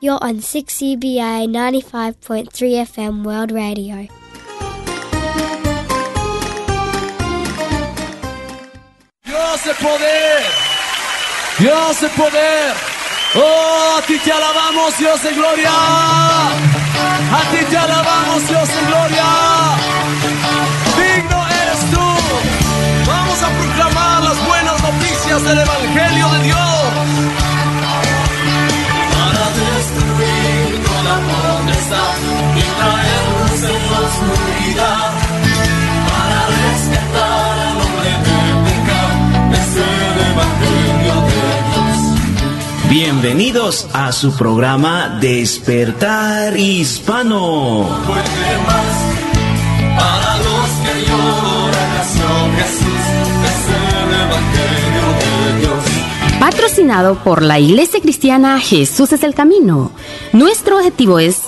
You're on 6CBA 95.3 FM World Radio. Dios de poder. Dios de poder. Oh, a ti te alabamos, Dios de gloria. A ti te alabamos, Dios de gloria. Digno eres tú. Vamos a proclamar las buenas noticias del Evangelio de Dios. Potestad y traer luz en la oscuridad. Para rescatar al hombre de pecado. Es el Evangelio de Dios. Bienvenidos a su programa Despertar Hispano. Puede más. Para los que lloran nació Jesús. Es el Evangelio de Dios. Patrocinado por la Iglesia Cristiana Jesús es el Camino. Nuestro objetivo es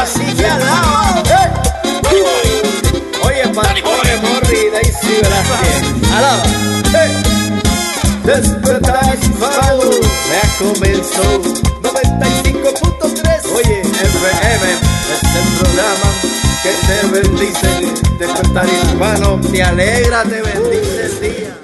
Así que alaba. ¡Eh! Oye, Pastore Morri, Daisy Velázquez. Alaba. ¡Eh! Despertar hispano ya comenzó 95.3 Oye, FM es el programa que te bendice Despertar hispano te alegra, te bendice el día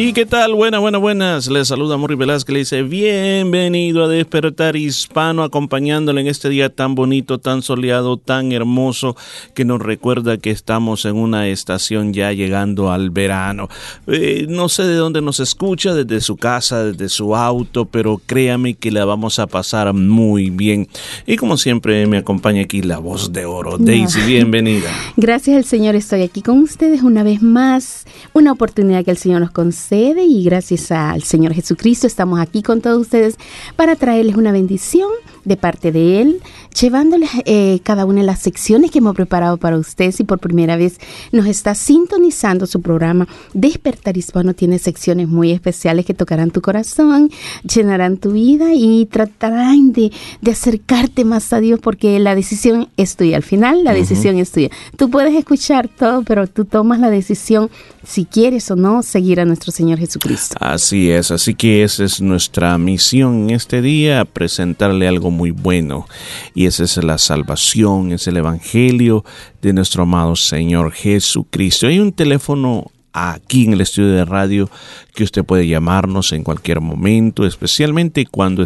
¿Y qué tal? Buenas, buenas, buenas. Les saluda Morri Velázquez. Le dice bienvenido a Despertar Hispano, acompañándole en este día tan bonito, tan soleado, tan hermoso, que nos recuerda que estamos en una estación ya llegando al verano. Eh, no sé de dónde nos escucha, desde su casa, desde su auto, pero créame que la vamos a pasar muy bien. Y como siempre, me acompaña aquí la voz de oro. Daisy, bienvenida. Gracias al Señor estoy aquí con ustedes una vez más, una oportunidad que el Señor nos concede y gracias al Señor Jesucristo estamos aquí con todos ustedes para traerles una bendición de parte de Él, llevándoles eh, cada una de las secciones que hemos preparado para ustedes. Si por primera vez nos está sintonizando su programa, Despertar Hispano tiene secciones muy especiales que tocarán tu corazón, llenarán tu vida y tratarán de, de acercarte más a Dios porque la decisión es tuya. Al final, la decisión es tuya. Tú puedes escuchar todo, pero tú tomas la decisión si quieres o no seguir a nuestro Señor Jesucristo. Así es, así que esa es nuestra misión en este día, presentarle algo muy bueno. Y esa es la salvación, es el Evangelio de nuestro amado Señor Jesucristo. Hay un teléfono aquí en el estudio de radio que usted puede llamarnos en cualquier momento, especialmente cuando,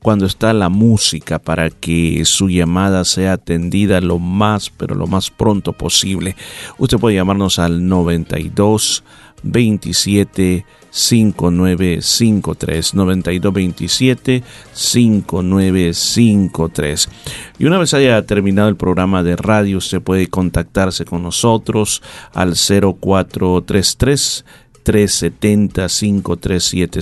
cuando está la música, para que su llamada sea atendida lo más, pero lo más pronto posible. Usted puede llamarnos al 92 27 5953 9227 5953 y una vez haya terminado el programa de radio usted puede contactarse con nosotros al 0433 370-537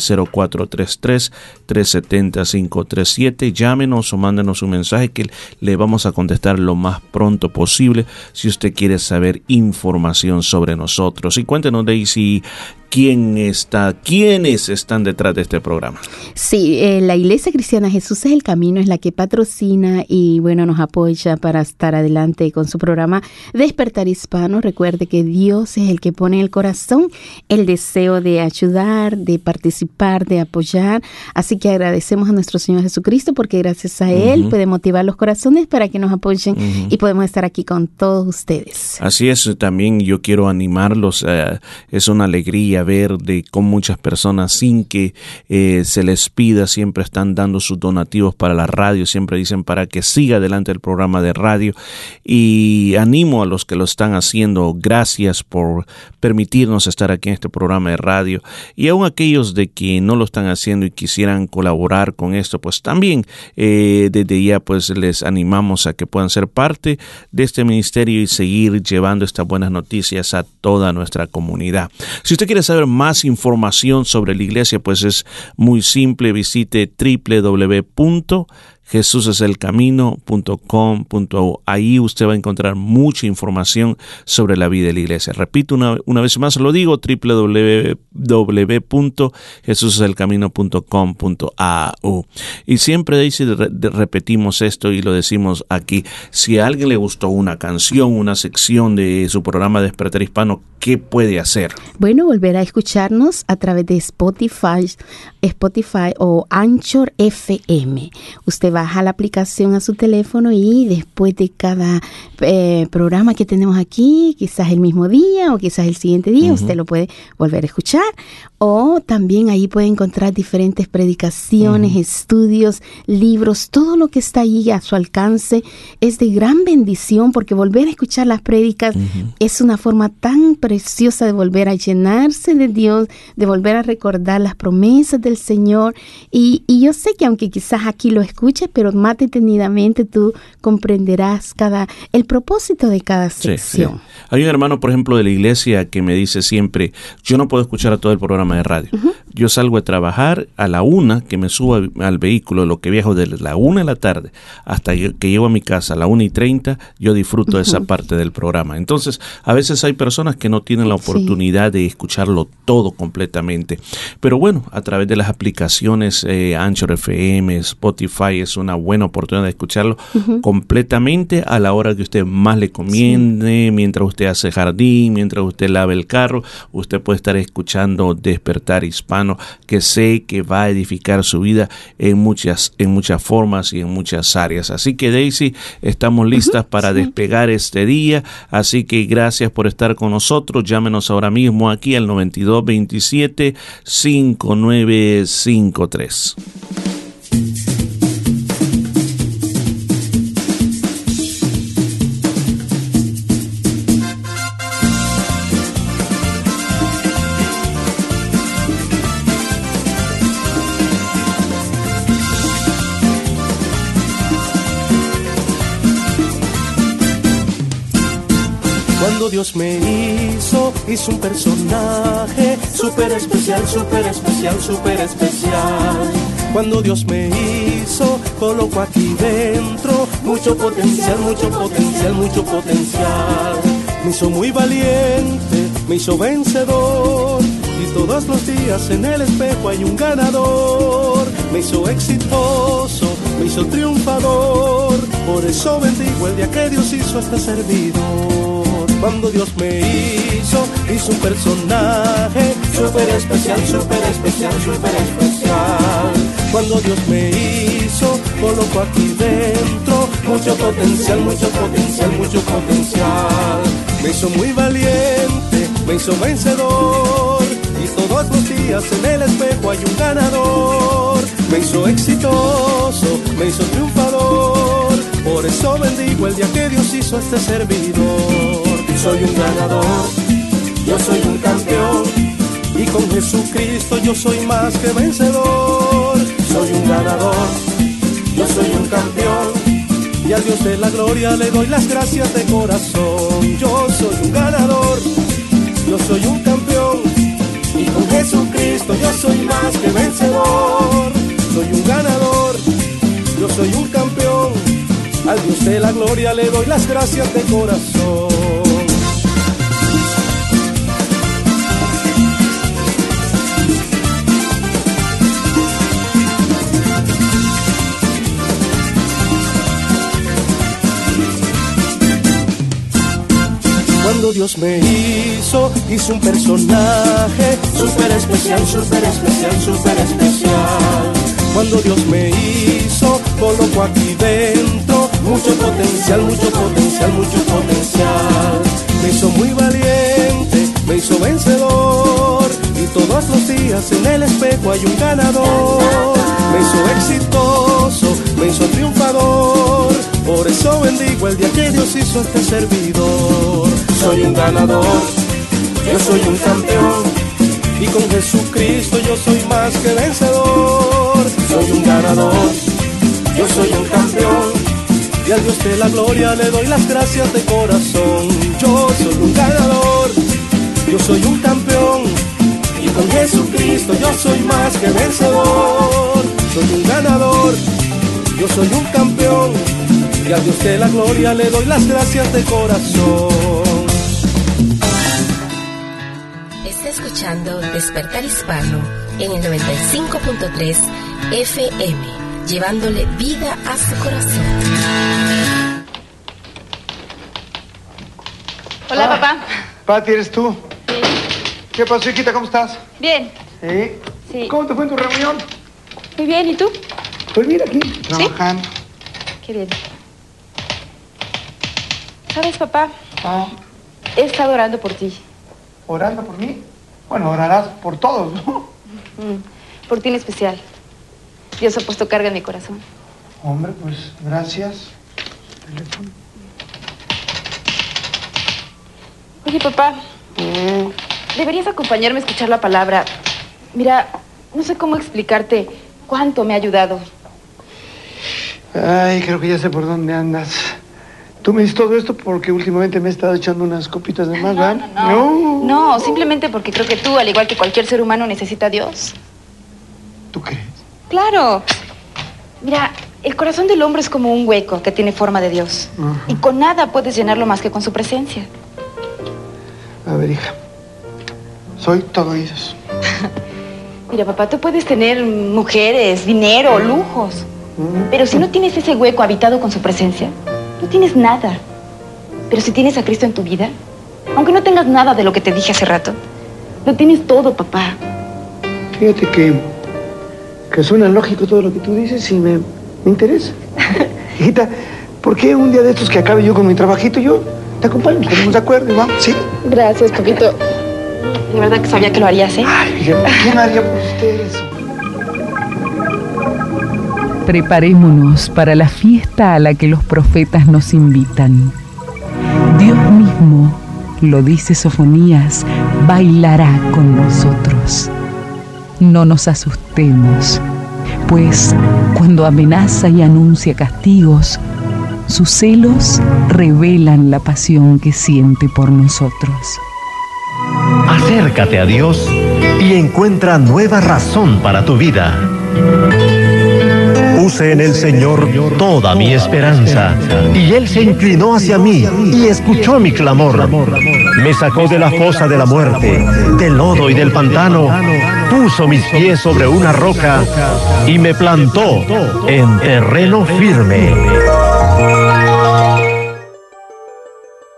0433-370-537 llámenos o mándenos un mensaje que le vamos a contestar lo más pronto posible si usted quiere saber información sobre nosotros. Y cuéntenos Daisy quién está, quiénes están detrás de este programa. Sí, eh, la Iglesia Cristiana Jesús es el Camino, es la que patrocina y bueno, nos apoya para estar adelante con su programa Despertar Hispano. Recuerde que Dios es el que pone en el corazón el deseo de ayudar, de participar, de apoyar. Así que agradecemos a nuestro Señor Jesucristo porque gracias a Él puede motivar los corazones para que nos apoyen y podemos estar aquí con todos ustedes. Así es, también yo quiero animarlos, eh, es una alegría ver de cómo muchas personas sin que eh, se les pida siempre están dando sus donativos para la radio, siempre dicen para que siga adelante el programa de radio y animo a los que lo están haciendo, gracias por permitirnos estar aquí en este programa de radio y aún aquellos de que no lo están haciendo y quisieran colaborar con esto, pues también eh, desde ya pues les animamos a que puedan ser parte de este ministerio y seguir llevando estas buenas noticias a toda nuestra comunidad. Si usted quiere saber más información sobre la iglesia, pues es muy simple, visite www jesuseselcamino.com.au. Ahí usted va a encontrar mucha información sobre la vida de la iglesia. Repito una, una vez más, lo digo, www.jesuseselcamino.com.au. Y siempre dice, repetimos esto y lo decimos aquí. Si a alguien le gustó una canción, una sección de su programa Despertar Hispano, ¿qué puede hacer? Bueno, volver a escucharnos a través de Spotify, Spotify o Anchor FM. Usted baja la aplicación a su teléfono y después de cada eh, programa que tenemos aquí, quizás el mismo día o quizás el siguiente día, usted lo puede volver a escuchar. O también ahí puede encontrar diferentes predicaciones, estudios, libros, todo lo que está ahí a su alcance es de gran bendición porque volver a escuchar las prédicas es una forma tan preciosa de volver a llenarse de Dios, de volver a recordar las promesas del Señor. Y, y yo sé que aunque quizás aquí lo pero más detenidamente tú comprenderás cada el propósito de cada sección. Hay un hermano, por ejemplo, de la iglesia que me dice siempre, yo no puedo escuchar a todo el programa de radio. Yo salgo a trabajar a la una, que me subo al, vehículo, lo que viajo desde la una de la tarde hasta que llego a mi casa a la una y treinta, yo disfruto de esa parte del programa. Entonces, a veces hay personas que no tienen la oportunidad de escucharlo todo completamente. Pero bueno, a través de las aplicaciones eh, Anchor FM, Spotify, es una buena oportunidad de escucharlo completamente a la hora que usted más le comiende, mientras usted hace jardín, mientras usted lava el carro, usted puede estar escuchando despertar hispano que sé que va a edificar su vida en muchas, en muchas formas y en muchas áreas. Así que Daisy, estamos listas para despegar este día. Así que gracias por estar con nosotros. Llámenos ahora mismo aquí al 9227 5953. Dios me hizo, hizo un personaje súper especial, súper especial, súper especial. Cuando Dios me hizo, colocó aquí dentro mucho potencial, mucho potencial, mucho potencial. Me hizo muy valiente, me hizo vencedor. Y todos los días en el espejo hay un ganador. Me hizo exitoso, me hizo triunfador. Por eso bendigo el día que Dios hizo este servidor. Cuando Dios me hizo, hizo un personaje súper especial, súper especial, súper especial. Cuando Dios me hizo, colocó aquí dentro mucho potencial, mucho potencial, mucho potencial. Me hizo muy valiente, me hizo vencedor. Y todos los días en el espejo hay un ganador. Me hizo exitoso, me hizo triunfador. Por eso bendigo el día que Dios hizo este servidor soy un ganador, yo soy un campeón y con Jesucristo yo soy más que vencedor. Soy un ganador, yo soy un campeón y a Dios de la gloria le doy las gracias de corazón. Yo soy un ganador, yo soy un campeón y con Jesucristo yo soy más que vencedor. Soy un ganador, yo soy un campeón. Al Dios de la gloria le doy las gracias de corazón. Cuando Dios me hizo, hizo un personaje súper especial, súper especial, súper especial. Cuando Dios me hizo, colocó aquí dentro mucho potencial, mucho potencial, mucho potencial. Me hizo muy valiente, me hizo vencedor. miras en el espejo hay un ganador. Me hizo exitoso, me hizo triunfador. Por eso bendigo el día que Dios hizo este servidor. Soy un ganador, yo soy un campeón. Y con Jesucristo yo soy más que vencedor. Soy un ganador, yo soy un campeón. Y al Dios de la gloria le doy las gracias de corazón. Yo soy un ganador, yo soy un campeón. Y con Jesucristo yo soy más que vencedor. Soy un ganador, yo soy un campeón. Y al Dios de la gloria le doy las gracias de corazón. Escuchando Despertar Hispano en el 95.3 FM, llevándole vida a su corazón. Hola, papá. Pati, ¿eres tú? ¿Qué pasó, hijita? ¿Cómo estás? Bien. ¿Sí? Sí. ¿Cómo te fue en tu reunión? Muy bien, ¿y tú? Pues mira aquí, trabajando. Qué bien. ¿Sabes, papá? Ah, He estado orando por ti. ¿Orando por mí? Bueno, orarás por todos, ¿no? Mm, Por ti en especial. Dios ha puesto carga en mi corazón. Hombre, pues gracias. Oye, papá. Deberías acompañarme a escuchar la palabra. Mira, no sé cómo explicarte cuánto me ha ayudado. Ay, creo que ya sé por dónde andas. Tú me dices todo esto porque últimamente me he estado echando unas copitas de más, ¿verdad? No, no, simplemente porque creo que tú, al igual que cualquier ser humano, necesita a Dios. ¿Tú crees? Claro. Mira, el corazón del hombre es como un hueco que tiene forma de Dios. Y con nada puedes llenarlo más que con su presencia. A ver, hija. Soy todo oídos. Mira, papá, tú puedes tener mujeres, dinero, lujos. Pero si no tienes ese hueco habitado con su presencia, no tienes nada. Pero si tienes a Cristo en tu vida, aunque no tengas nada de lo que te dije hace rato, lo tienes todo, papá. Fíjate que, que suena lógico todo lo que tú dices y me, me interesa. Hijita, ¿por qué un día de estos que acabe yo con mi trabajito, yo te acompaño, nos ponemos de acuerdo vamos? ¿Sí? Gracias, papito. De verdad que sabía que lo harías, ¿eh? Hija, ¿Quién haría por ustedes? Preparémonos para la fiesta a la que los profetas nos invitan. Dios mismo, lo dice Sofonías, bailará con nosotros. No nos asustemos, pues cuando amenaza y anuncia castigos, sus celos revelan la pasión que siente por nosotros. Acércate a Dios y encuentra nueva razón para tu vida. Puse en el Señor toda mi esperanza, y Él se inclinó hacia mí y escuchó mi clamor. Me sacó de la fosa de la muerte, del lodo y del pantano, puso mis pies sobre una roca y me plantó en terreno firme.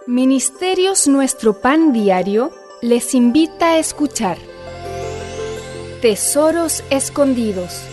Ministerios Nuestro Pan Diario les invita a escuchar Tesoros Escondidos.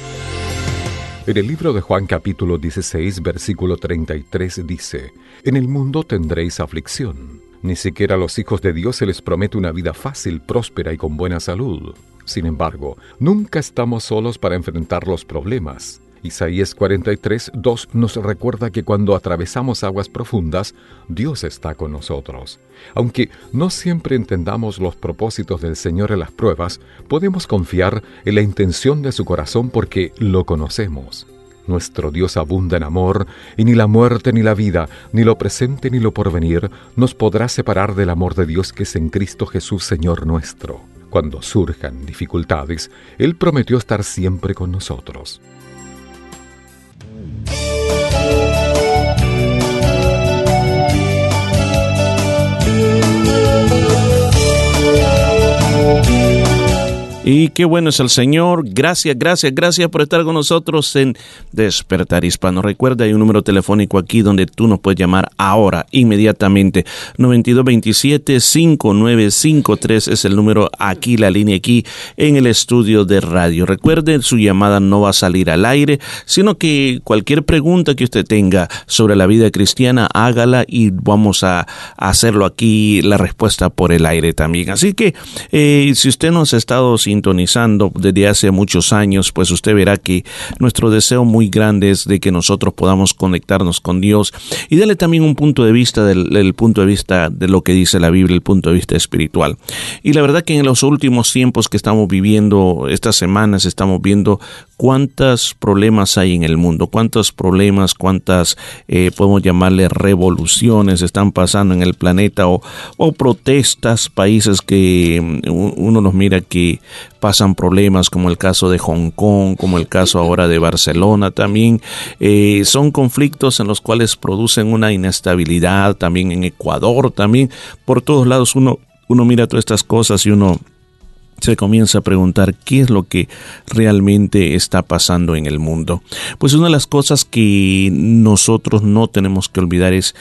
En el libro de Juan capítulo 16, versículo 33 dice, En el mundo tendréis aflicción. Ni siquiera a los hijos de Dios se les promete una vida fácil, próspera y con buena salud. Sin embargo, nunca estamos solos para enfrentar los problemas. Isaías 43, 2 nos recuerda que cuando atravesamos aguas profundas, Dios está con nosotros. Aunque no siempre entendamos los propósitos del Señor en las pruebas, podemos confiar en la intención de su corazón porque lo conocemos. Nuestro Dios abunda en amor, y ni la muerte ni la vida, ni lo presente ni lo porvenir, nos podrá separar del amor de Dios que es en Cristo Jesús Señor nuestro. Cuando surjan dificultades, Él prometió estar siempre con nosotros. Y qué bueno es el Señor. Gracias, gracias, gracias por estar con nosotros en Despertar Hispano. Recuerda, hay un número telefónico aquí donde tú nos puedes llamar ahora, inmediatamente. 9227-5953 es el número aquí, la línea aquí en el estudio de radio. Recuerde, su llamada no va a salir al aire, sino que cualquier pregunta que usted tenga sobre la vida cristiana, hágala y vamos a hacerlo aquí, la respuesta por el aire también. Así que, eh, si usted nos ha estado sin sintonizando desde hace muchos años, pues usted verá que nuestro deseo muy grande es de que nosotros podamos conectarnos con Dios y darle también un punto de vista del, punto de vista de lo que dice la Biblia, el punto de vista espiritual. Y la verdad que en los últimos tiempos que estamos viviendo, estas semanas estamos viendo cuántos problemas hay en el mundo, cuántos problemas, cuántas, eh, podemos llamarle revoluciones están pasando en el planeta o, o protestas, países que mm, uno los mira que pasan problemas como el caso de Hong Kong, como el caso ahora de Barcelona también. Eh, son conflictos en los cuales producen una inestabilidad también en Ecuador, también por todos lados uno, uno mira todas estas cosas y uno se comienza a preguntar qué es lo que realmente está pasando en el mundo. Pues una de las cosas que nosotros no tenemos que olvidar es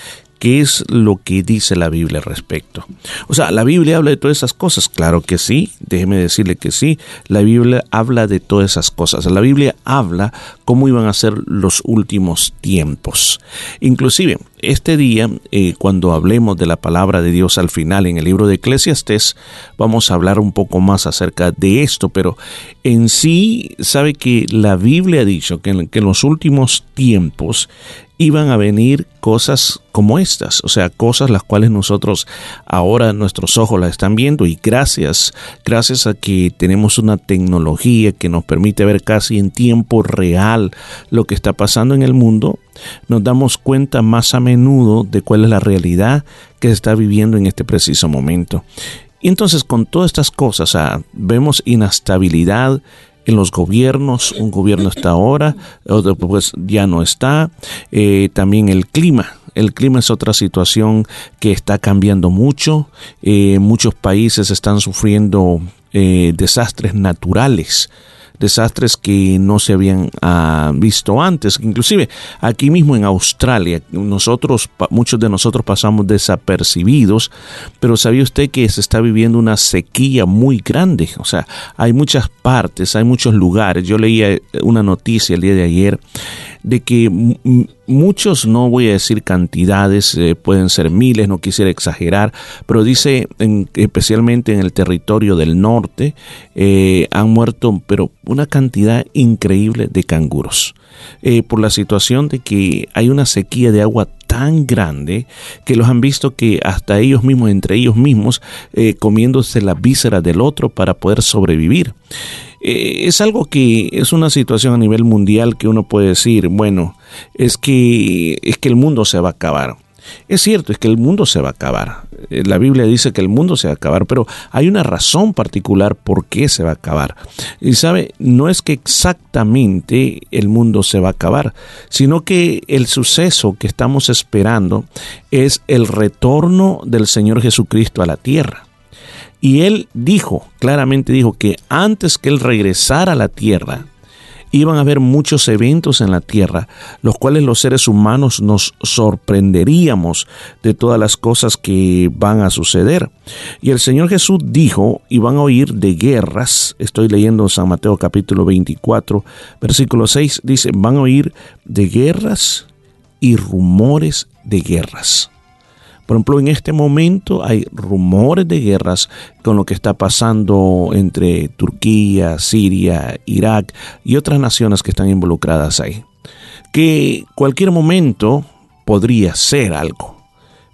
¿Qué es lo que dice la Biblia al respecto? O sea, ¿la Biblia habla de todas esas cosas? Claro que sí, déjeme decirle que sí, la Biblia habla de todas esas cosas. La Biblia habla cómo iban a ser los últimos tiempos. Inclusive, este día, eh, cuando hablemos de la palabra de Dios al final en el libro de Eclesiastes, vamos a hablar un poco más acerca de esto, pero en sí, sabe que la Biblia ha dicho que en, que en los últimos tiempos iban a venir cosas como estas, o sea, cosas las cuales nosotros ahora nuestros ojos las están viendo y gracias, gracias a que tenemos una tecnología que nos permite ver casi en tiempo real lo que está pasando en el mundo, nos damos cuenta más a menudo de cuál es la realidad que se está viviendo en este preciso momento. Y entonces con todas estas cosas, vemos inestabilidad, en los gobiernos, un gobierno está ahora, otro pues ya no está, eh, también el clima, el clima es otra situación que está cambiando mucho. Eh, muchos países están sufriendo eh, desastres naturales desastres que no se habían ah, visto antes. Inclusive aquí mismo en Australia, nosotros, muchos de nosotros pasamos desapercibidos, pero ¿sabía usted que se está viviendo una sequía muy grande? O sea, hay muchas partes, hay muchos lugares. Yo leía una noticia el día de ayer de que muchos, no voy a decir cantidades, eh, pueden ser miles, no quisiera exagerar, pero dice especialmente en el territorio del norte, eh, han muerto, pero una cantidad increíble de canguros. Eh, por la situación de que hay una sequía de agua tan grande que los han visto que hasta ellos mismos, entre ellos mismos, comiéndose la víscera del otro para poder sobrevivir. Eh, es algo que es una situación a nivel mundial que uno puede decir, bueno, es que, es que el mundo se va a acabar. Es cierto, es que el mundo se va a acabar. Eh, la Biblia dice que el mundo se va a acabar, pero hay una razón particular por qué se va a acabar. Y sabe, no es que exactamente el mundo se va a acabar, sino que el suceso que estamos esperando es el retorno del Señor Jesucristo a la tierra. Y él dijo, claramente dijo, que antes que él regresara a la tierra, iban a haber muchos eventos en la tierra, los cuales los seres humanos nos sorprenderíamos de todas las cosas que van a suceder. Y el Señor Jesús dijo, y van a oír de guerras, estoy leyendo San Mateo capítulo 24, versículo 6, dice, van a oír de guerras y rumores de guerras. Por ejemplo, en este momento hay rumores de guerras con lo que está pasando entre Turquía, Siria, Irak y otras naciones que están involucradas ahí. Que cualquier momento podría ser algo,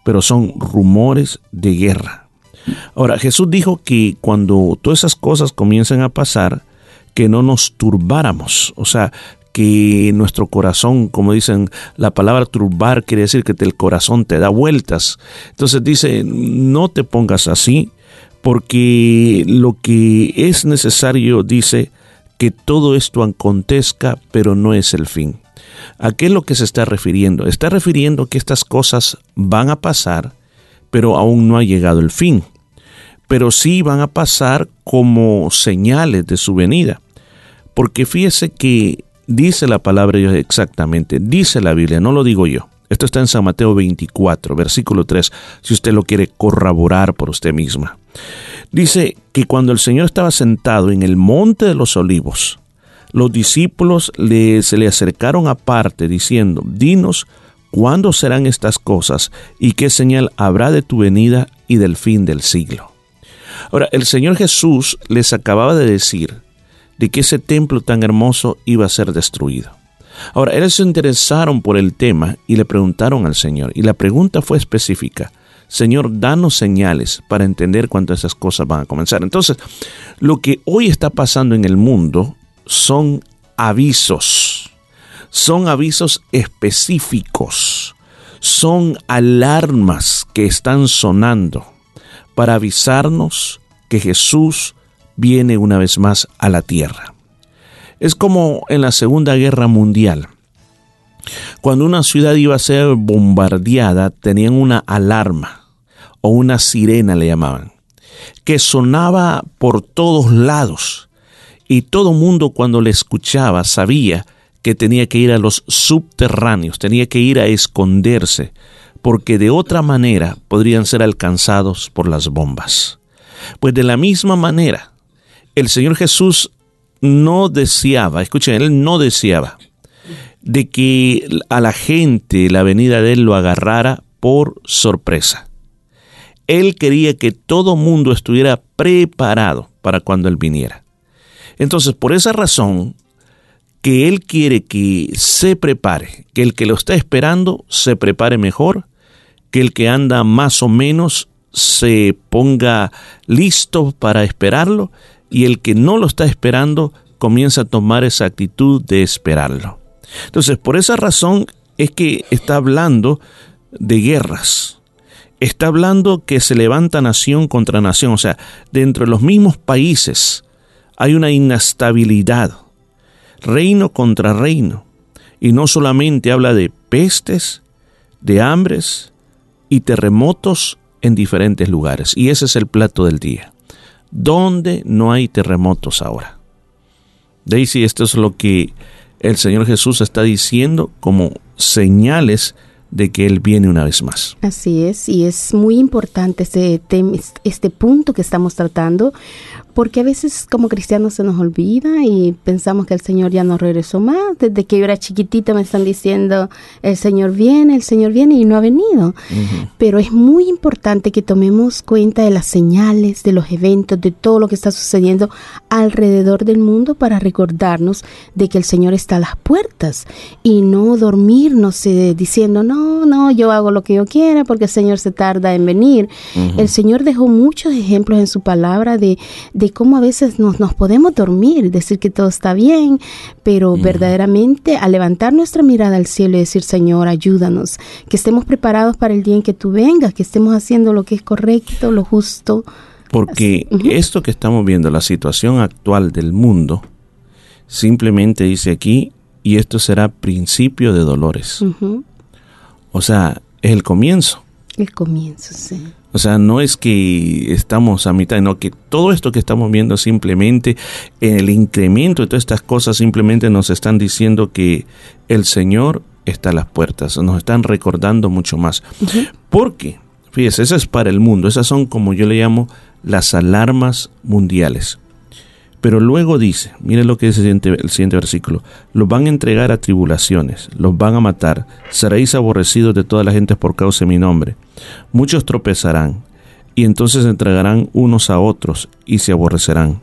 pero son rumores de guerra. Ahora, Jesús dijo que cuando todas esas cosas comiencen a pasar, que no nos turbáramos, o sea, que nuestro corazón, como dicen, la palabra turbar quiere decir que el corazón te da vueltas. Entonces dice, no te pongas así, porque lo que es necesario, dice, que todo esto acontezca, pero no es el fin. ¿A qué es lo que se está refiriendo? Está refiriendo que estas cosas van a pasar, pero aún no ha llegado el fin. Pero sí van a pasar como señales de su venida. Porque fíjese que Dice la palabra exactamente, dice la Biblia, no lo digo yo. Esto está en San Mateo 24, versículo 3, si usted lo quiere corroborar por usted misma. Dice que cuando el Señor estaba sentado en el monte de los olivos, los discípulos se le acercaron aparte diciendo, dinos, ¿cuándo serán estas cosas y qué señal habrá de tu venida y del fin del siglo? Ahora, el Señor Jesús les acababa de decir de que ese templo tan hermoso iba a ser destruido. Ahora, ellos se interesaron por el tema y le preguntaron al Señor, y la pregunta fue específica. Señor, danos señales para entender cuándo esas cosas van a comenzar. Entonces, lo que hoy está pasando en el mundo son avisos, son avisos específicos, son alarmas que están sonando para avisarnos que Jesús viene una vez más a la tierra. Es como en la Segunda Guerra Mundial. Cuando una ciudad iba a ser bombardeada, tenían una alarma o una sirena le llamaban, que sonaba por todos lados y todo mundo cuando le escuchaba sabía que tenía que ir a los subterráneos, tenía que ir a esconderse, porque de otra manera podrían ser alcanzados por las bombas. Pues de la misma manera, el Señor Jesús no deseaba, escuchen, él no deseaba de que a la gente la venida de él lo agarrara por sorpresa. Él quería que todo mundo estuviera preparado para cuando él viniera. Entonces, por esa razón, que él quiere que se prepare, que el que lo está esperando se prepare mejor, que el que anda más o menos se ponga listo para esperarlo y el que no lo está esperando comienza a tomar esa actitud de esperarlo. Entonces, por esa razón es que está hablando de guerras. Está hablando que se levanta nación contra nación. O sea, dentro de los mismos países hay una inestabilidad. Reino contra reino. Y no solamente habla de pestes, de hambres y terremotos en diferentes lugares. Y ese es el plato del día. ¿Dónde no hay terremotos ahora? Daisy, esto es lo que el Señor Jesús está diciendo como señales de que Él viene una vez más. Así es, y es muy importante este, este punto que estamos tratando, porque a veces como cristianos se nos olvida y pensamos que el Señor ya no regresó más. Desde que yo era chiquitita me están diciendo, el Señor viene, el Señor viene y no ha venido. Pero es muy importante que tomemos cuenta de las señales, de los eventos, de todo lo que está sucediendo alrededor del mundo para recordarnos de que el Señor está a las puertas y no dormirnos eh, diciendo, no, no, yo hago lo que yo quiera porque el Señor se tarda en venir. El Señor dejó muchos ejemplos en su palabra de de cómo a veces nos, nos podemos dormir, decir que todo está bien, pero verdaderamente al levantar nuestra mirada al cielo y decir, Señor, ayúdanos, que estemos preparados para el día en que tú vengas, que estemos haciendo lo que es correcto, lo justo. Porque esto que estamos viendo, la situación actual del mundo, simplemente dice aquí, y esto será principio de dolores. O sea, es el comienzo. El comienzo, sí. O sea, no es que estamos a mitad, no, que todo esto que estamos viendo simplemente, el incremento de todas estas cosas simplemente nos están diciendo que el Señor está a las puertas, nos están recordando mucho más. Porque, fíjese, eso es para el mundo, esas son como yo le llamo las alarmas mundiales. Pero luego dice, mire lo que dice el siguiente, versículo, los van a entregar a tribulaciones, los van a matar, seréis aborrecidos de toda la gente por causa de mi nombre. Muchos tropezarán, y entonces entregarán unos a otros y se aborrecerán.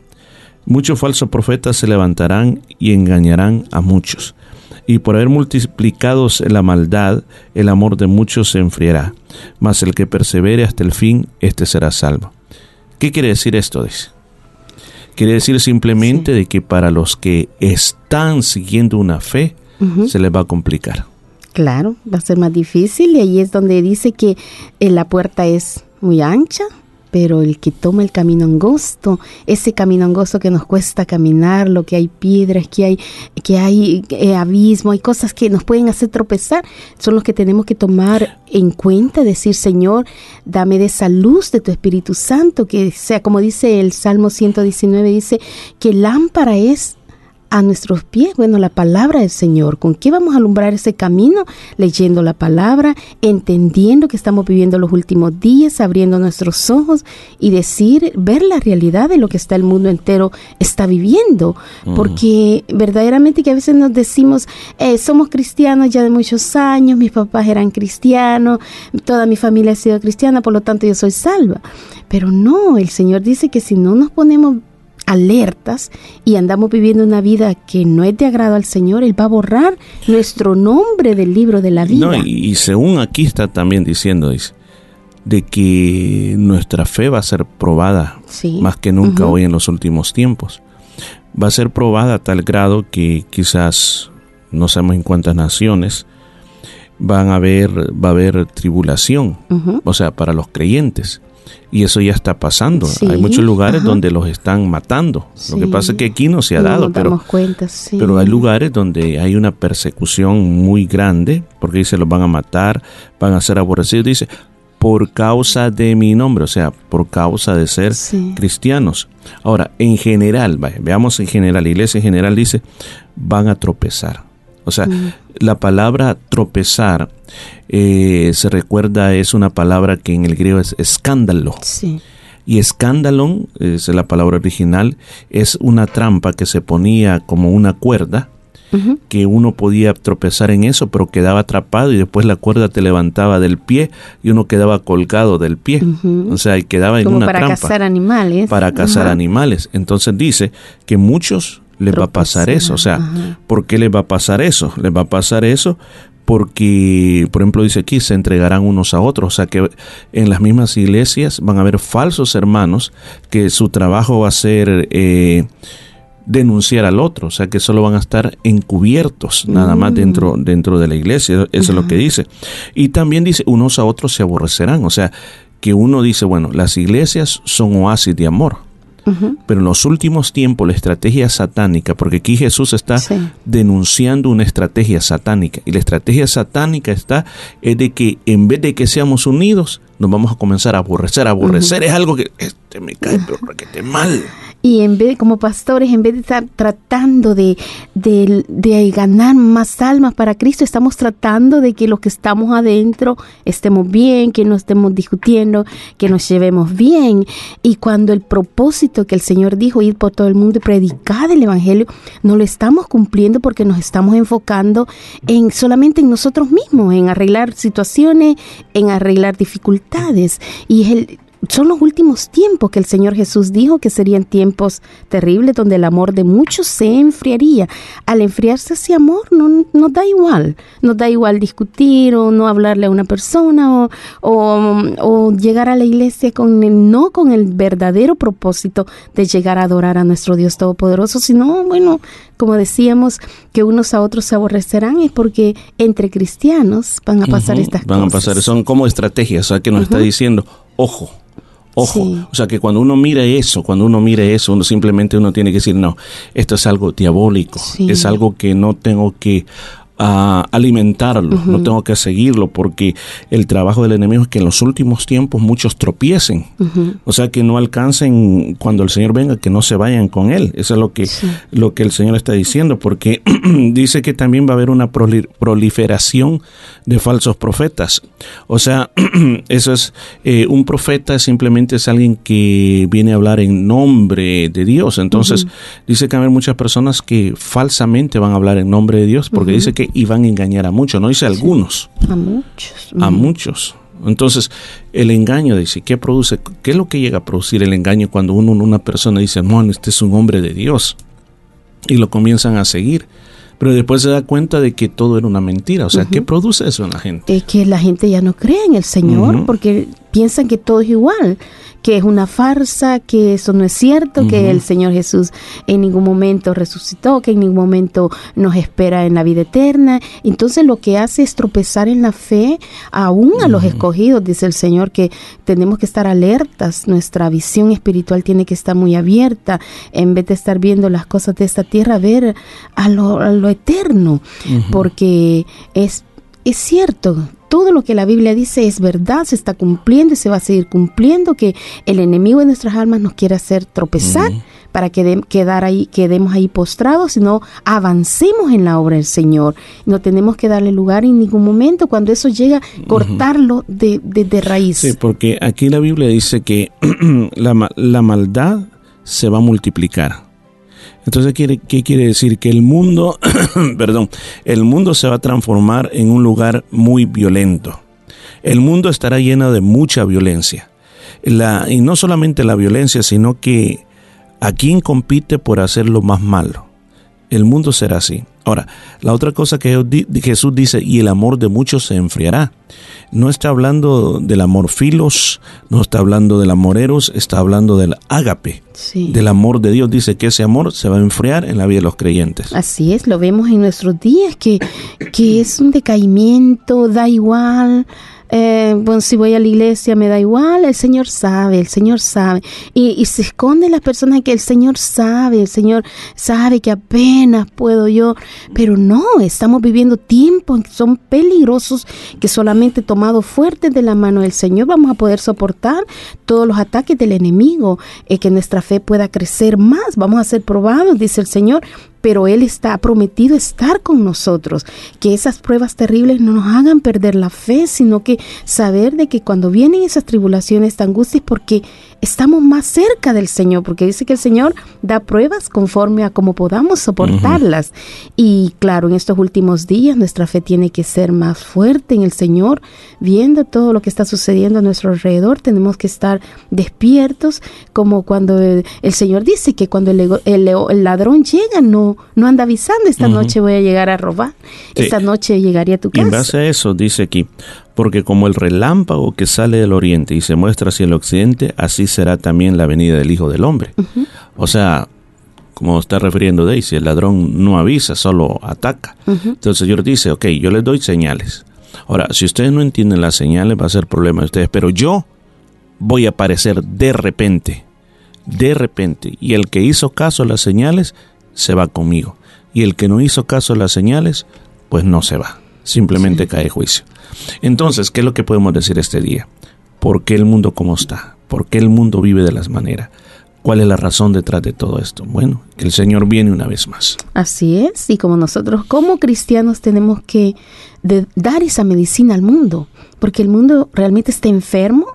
Muchos falsos profetas se levantarán y engañarán a muchos. Y por haber multiplicados la maldad, el amor de muchos se enfriará. Mas el que persevere hasta el fin, éste será salvo. ¿Qué quiere decir esto? Dice Quiere decir simplemente de que para los que están siguiendo una fe, se les va a complicar. Claro, va a ser más difícil y ahí es donde dice que eh, la puerta es muy ancha, pero el que toma el camino angosto, ese camino angosto que nos cuesta caminar, lo que hay piedras, que hay, que hay eh, abismo, hay cosas que nos pueden hacer tropezar, son los que tenemos que tomar en cuenta, decir, Señor, dame de esa luz de tu Espíritu Santo, que sea como dice el Salmo 119, dice que lámpara es a nuestros pies, bueno, la palabra del Señor. ¿Con qué vamos a alumbrar ese camino? Leyendo la palabra, entendiendo que estamos viviendo los últimos días, abriendo nuestros ojos y decir, ver la realidad de lo que está el mundo entero está viviendo. Porque verdaderamente que a veces nos decimos, eh, somos cristianos ya de muchos años, mis papás eran cristianos, toda mi familia ha sido cristiana, por lo tanto yo soy salva. Pero no, el Señor dice que si no nos ponemos alertas y andamos viviendo una vida que no es de agrado al Señor, Él va a borrar nuestro nombre del libro de la vida. No, y, y según aquí está también diciendo, dice, de que nuestra fe va a ser probada Sí. más que nunca hoy en los últimos tiempos. Va a ser probada a tal grado que quizás no sabemos en cuántas naciones van a haber va a haber tribulación, o sea, para los creyentes. Y eso ya está pasando. Sí, Hay muchos lugares ajá. donde los están matando. Lo que pasa es que aquí no se ha No dado, pero cuenta, sí. pero hay lugares donde hay una persecución muy grande, porque dice los van a matar, van a ser aborrecidos, dice, por causa de mi nombre, o sea, por causa de ser cristianos. Ahora, en general, veamos en general, la iglesia en general dice, van a tropezar. O sea, Mm. la palabra tropezar eh, se recuerda, es una palabra que en el griego es escándalo. Sí. Y escándalo, es la palabra original, es una trampa que se ponía como una cuerda, que uno podía tropezar en eso, pero quedaba atrapado y después la cuerda te levantaba del pie y uno quedaba colgado del pie. O sea, y quedaba en una para trampa cazar animales. para cazar animales. Entonces dice que muchos les va a pasar eso. O sea, ¿por qué les va a pasar eso? Les va a pasar eso porque, por ejemplo, dice aquí, se entregarán unos a otros. O sea, que en las mismas iglesias van a haber falsos hermanos que su trabajo va a ser... eh, denunciar al otro, o sea que solo van a estar encubiertos nada más Mm. dentro dentro de la iglesia, eso es lo que dice. Y también dice, unos a otros se aborrecerán, o sea, que uno dice, bueno, las iglesias son oasis de amor, Pero en los últimos tiempos la estrategia satánica, porque aquí Jesús está denunciando una estrategia satánica, y la estrategia satánica está es de que en vez de que seamos unidos, nos vamos a comenzar a aborrecer. Aborrecer es algo que este me cae, pero que te mal. Y en vez, como pastores, en vez de estar tratando de, de, de ganar más almas para Cristo, estamos tratando de que los que estamos adentro estemos bien, que no estemos discutiendo, que nos llevemos bien. Y cuando el propósito que el Señor dijo, ir por todo el mundo y predicar el Evangelio, no lo estamos cumpliendo porque nos estamos enfocando en solamente en nosotros mismos, en arreglar situaciones, en arreglar dificultades. Y el, son los últimos tiempos que el Señor Jesús dijo que serían tiempos terribles donde el amor de muchos se enfriaría. Al enfriarse ese amor no nos da igual, nos da igual discutir o no hablarle a una persona o, o, o llegar a la iglesia con el, no con el verdadero propósito de llegar a adorar a nuestro Dios Todopoderoso, sino, bueno, como decíamos, que unos a otros se aborrecerán es porque entre cristianos van a pasar estas van cosas. a pasar, son como estrategias, o sea que nos está diciendo, ojo, ojo, Sí. o sea que cuando uno mira eso, cuando uno mira eso, uno simplemente uno tiene que decir, no, esto es algo diabólico, Sí. es algo que no tengo que ah, alimentarlo, no tengo que seguirlo, porque el trabajo del enemigo es que en los últimos tiempos muchos tropiecen, o sea que no alcancen cuando el Señor venga, que no se vayan con él. Eso es lo que, lo que el Señor está diciendo, porque dice que también va a haber una proli- proliferación de falsos profetas. O sea, eso es, eh, un profeta simplemente es alguien que viene a hablar en nombre de Dios. Entonces, dice que va a haber muchas personas que falsamente van a hablar en nombre de Dios, porque dice que iban a engañar a muchos, no dice algunos A muchos. a muchos. Entonces, el engaño dice, ¿qué produce? ¿Qué es lo que llega a producir el engaño cuando uno, una persona dice, no, este es un hombre de Dios? Y lo comienzan a seguir. Pero después se da cuenta de que todo era una mentira. O sea, ¿qué produce eso en la gente? Es que la gente ya no cree en el Señor porque piensan que todo es igual, que es una farsa, que eso no es cierto, que el Señor Jesús en ningún momento resucitó, que en ningún momento nos espera en la vida eterna. Entonces lo que hace es tropezar en la fe aún a los escogidos, dice el Señor, que tenemos que estar alertas, nuestra visión espiritual tiene que estar muy abierta, en vez de estar viendo las cosas de esta tierra, ver a lo, a lo eterno, porque es es cierto, todo lo que la Biblia dice es verdad, se está cumpliendo y se va a seguir cumpliendo, que el enemigo de nuestras almas nos quiere hacer tropezar, para que quedar ahí, quedemos ahí postrados, sino avancemos en la obra del Señor. No tenemos que darle lugar en ningún momento cuando eso llega, cortarlo de, de, raíz. Sí, porque aquí la Biblia dice que la, la maldad se va a multiplicar. Entonces, ¿qué quiere decir? Que el mundo, perdón, el mundo se va a transformar en un lugar muy violento. El mundo estará lleno de mucha violencia. La, y no solamente la violencia, sino que a quién compite por hacer lo más malo. El mundo será así. Ahora, la otra cosa que Jesús dice, y el amor de muchos se enfriará. No está hablando del amor filos, no está hablando del amor eros, está hablando del ágape, del amor de Dios. Dice que ese amor se va a enfriar en la vida de los creyentes. Así es, lo vemos en nuestros días, que, que es un decaimiento, da igual eh, bueno, si voy a la iglesia me da igual, el Señor sabe, el Señor sabe. Y, se esconden las personas que el Señor sabe, el Señor sabe que apenas puedo yo, pero no, estamos viviendo tiempos que son peligrosos, que solamente tomados fuertes de la mano del Señor vamos a poder soportar todos los ataques del enemigo, eh, que nuestra fe pueda crecer más, vamos a ser probados, dice el Señor, pero Él está prometido estar con nosotros, que esas pruebas terribles no nos hagan perder la fe, sino que saber de que cuando vienen esas tribulaciones, angustias, porque estamos más cerca del Señor, porque dice que el Señor da pruebas conforme a cómo podamos soportarlas. Y claro, en estos últimos días nuestra fe tiene que ser más fuerte en el Señor, viendo todo lo que está sucediendo a nuestro alrededor, tenemos que estar despiertos, como cuando el, Señor dice que cuando el, ladrón llega, no, no anda avisando, esta noche voy a llegar a robar, esta noche llegaría a tu casa. En base a eso dice aquí, porque como el relámpago que sale del oriente y se muestra hacia el occidente, así será también la venida del Hijo del Hombre. O sea, como está refiriendo Daisy, el ladrón no avisa, solo ataca. Entonces el Señor dice, ok, yo les doy señales. Ahora, si ustedes no entienden las señales, va a ser problema de ustedes, pero yo voy a aparecer de repente, de repente, y el que hizo caso a las señales, se va conmigo. Y el que no hizo caso a las señales, pues no se va, simplemente cae juicio. Entonces, ¿qué es lo que podemos decir este día? ¿Por qué el mundo como está? ¿Por qué el mundo vive de las maneras? ¿Cuál es la razón detrás de todo esto? Bueno, que el Señor viene una vez más. Así es, y como nosotros como cristianos tenemos que dar esa medicina al mundo, porque el mundo realmente está enfermo,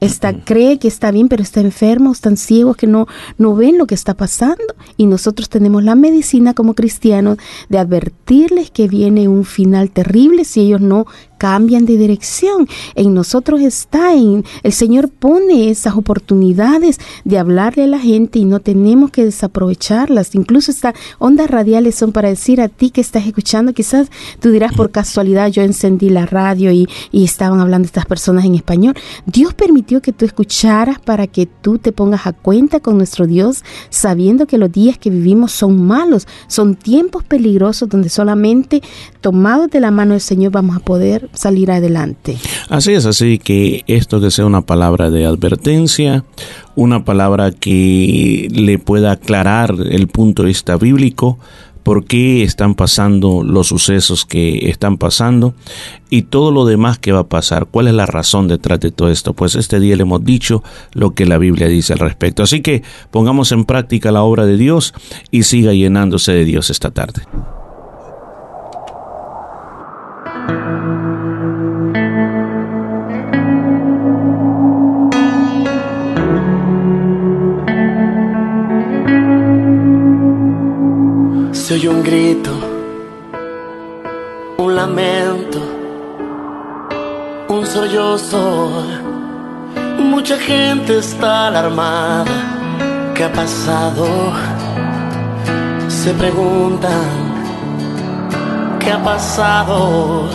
está, cree que está bien, pero está enfermo, están ciegos que no, no ven lo que está pasando, y nosotros tenemos la medicina como cristianos de advertirles que viene un final terrible si ellos no cambian de dirección. En nosotros está, en, el Señor pone esas oportunidades de hablarle a la gente y no tenemos que desaprovecharlas. Incluso estas ondas radiales son para decir a ti que estás escuchando, quizás tú dirás por casualidad yo encendí la radio y, y estaban hablando estas personas en español. Dios permitió que tú escucharas para que tú te pongas a cuenta con nuestro Dios, sabiendo que los días que vivimos son malos, son tiempos peligrosos donde solamente tomados de la mano del Señor vamos a poder salir adelante. Así es, así que esto que sea una palabra de advertencia, una palabra que le pueda aclarar el punto de vista bíblico, por qué están pasando los sucesos que están pasando y todo lo demás que va a pasar. ¿Cuál es la razón detrás de todo esto? Pues este día le hemos dicho lo que la Biblia dice al respecto. Así que pongamos en práctica la obra de Dios y siga llenándose de Dios esta tarde. Se oye un grito, un lamento, un sollozo. Mucha gente está alarmada. ¿Qué ha pasado? Se preguntan, ¿qué ha pasado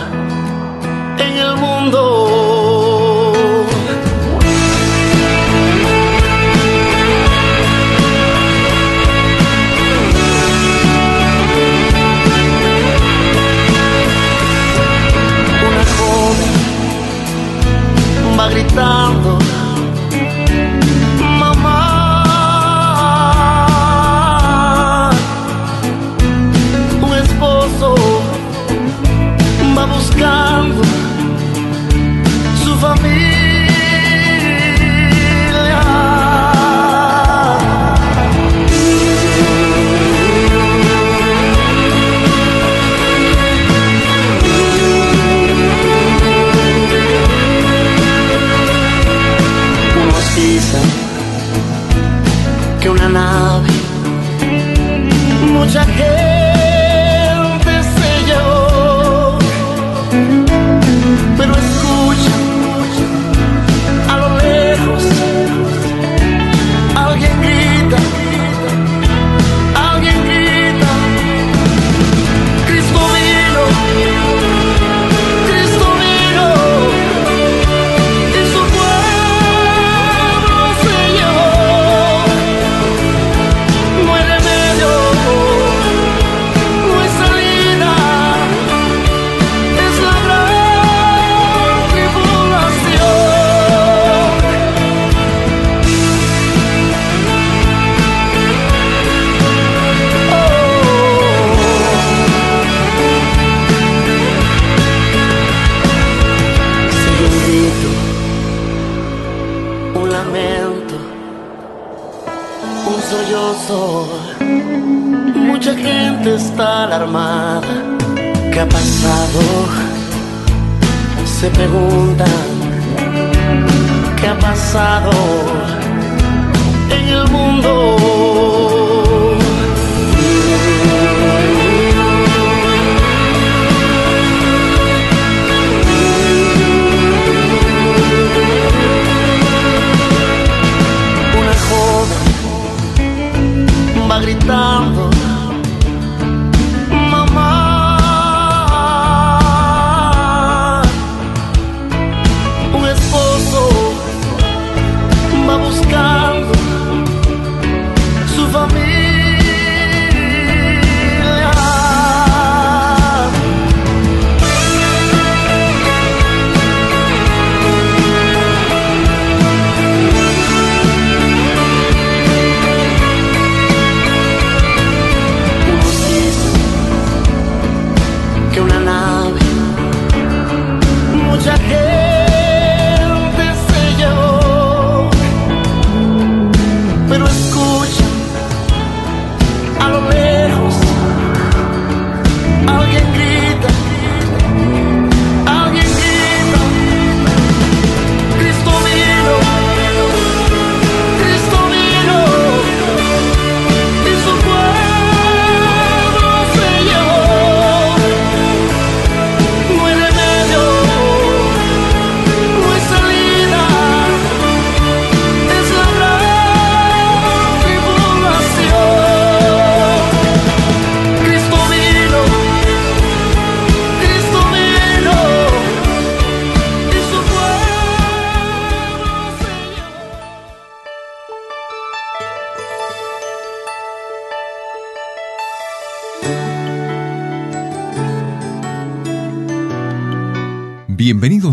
ha pasado? Se preguntan. ¿Qué ha pasado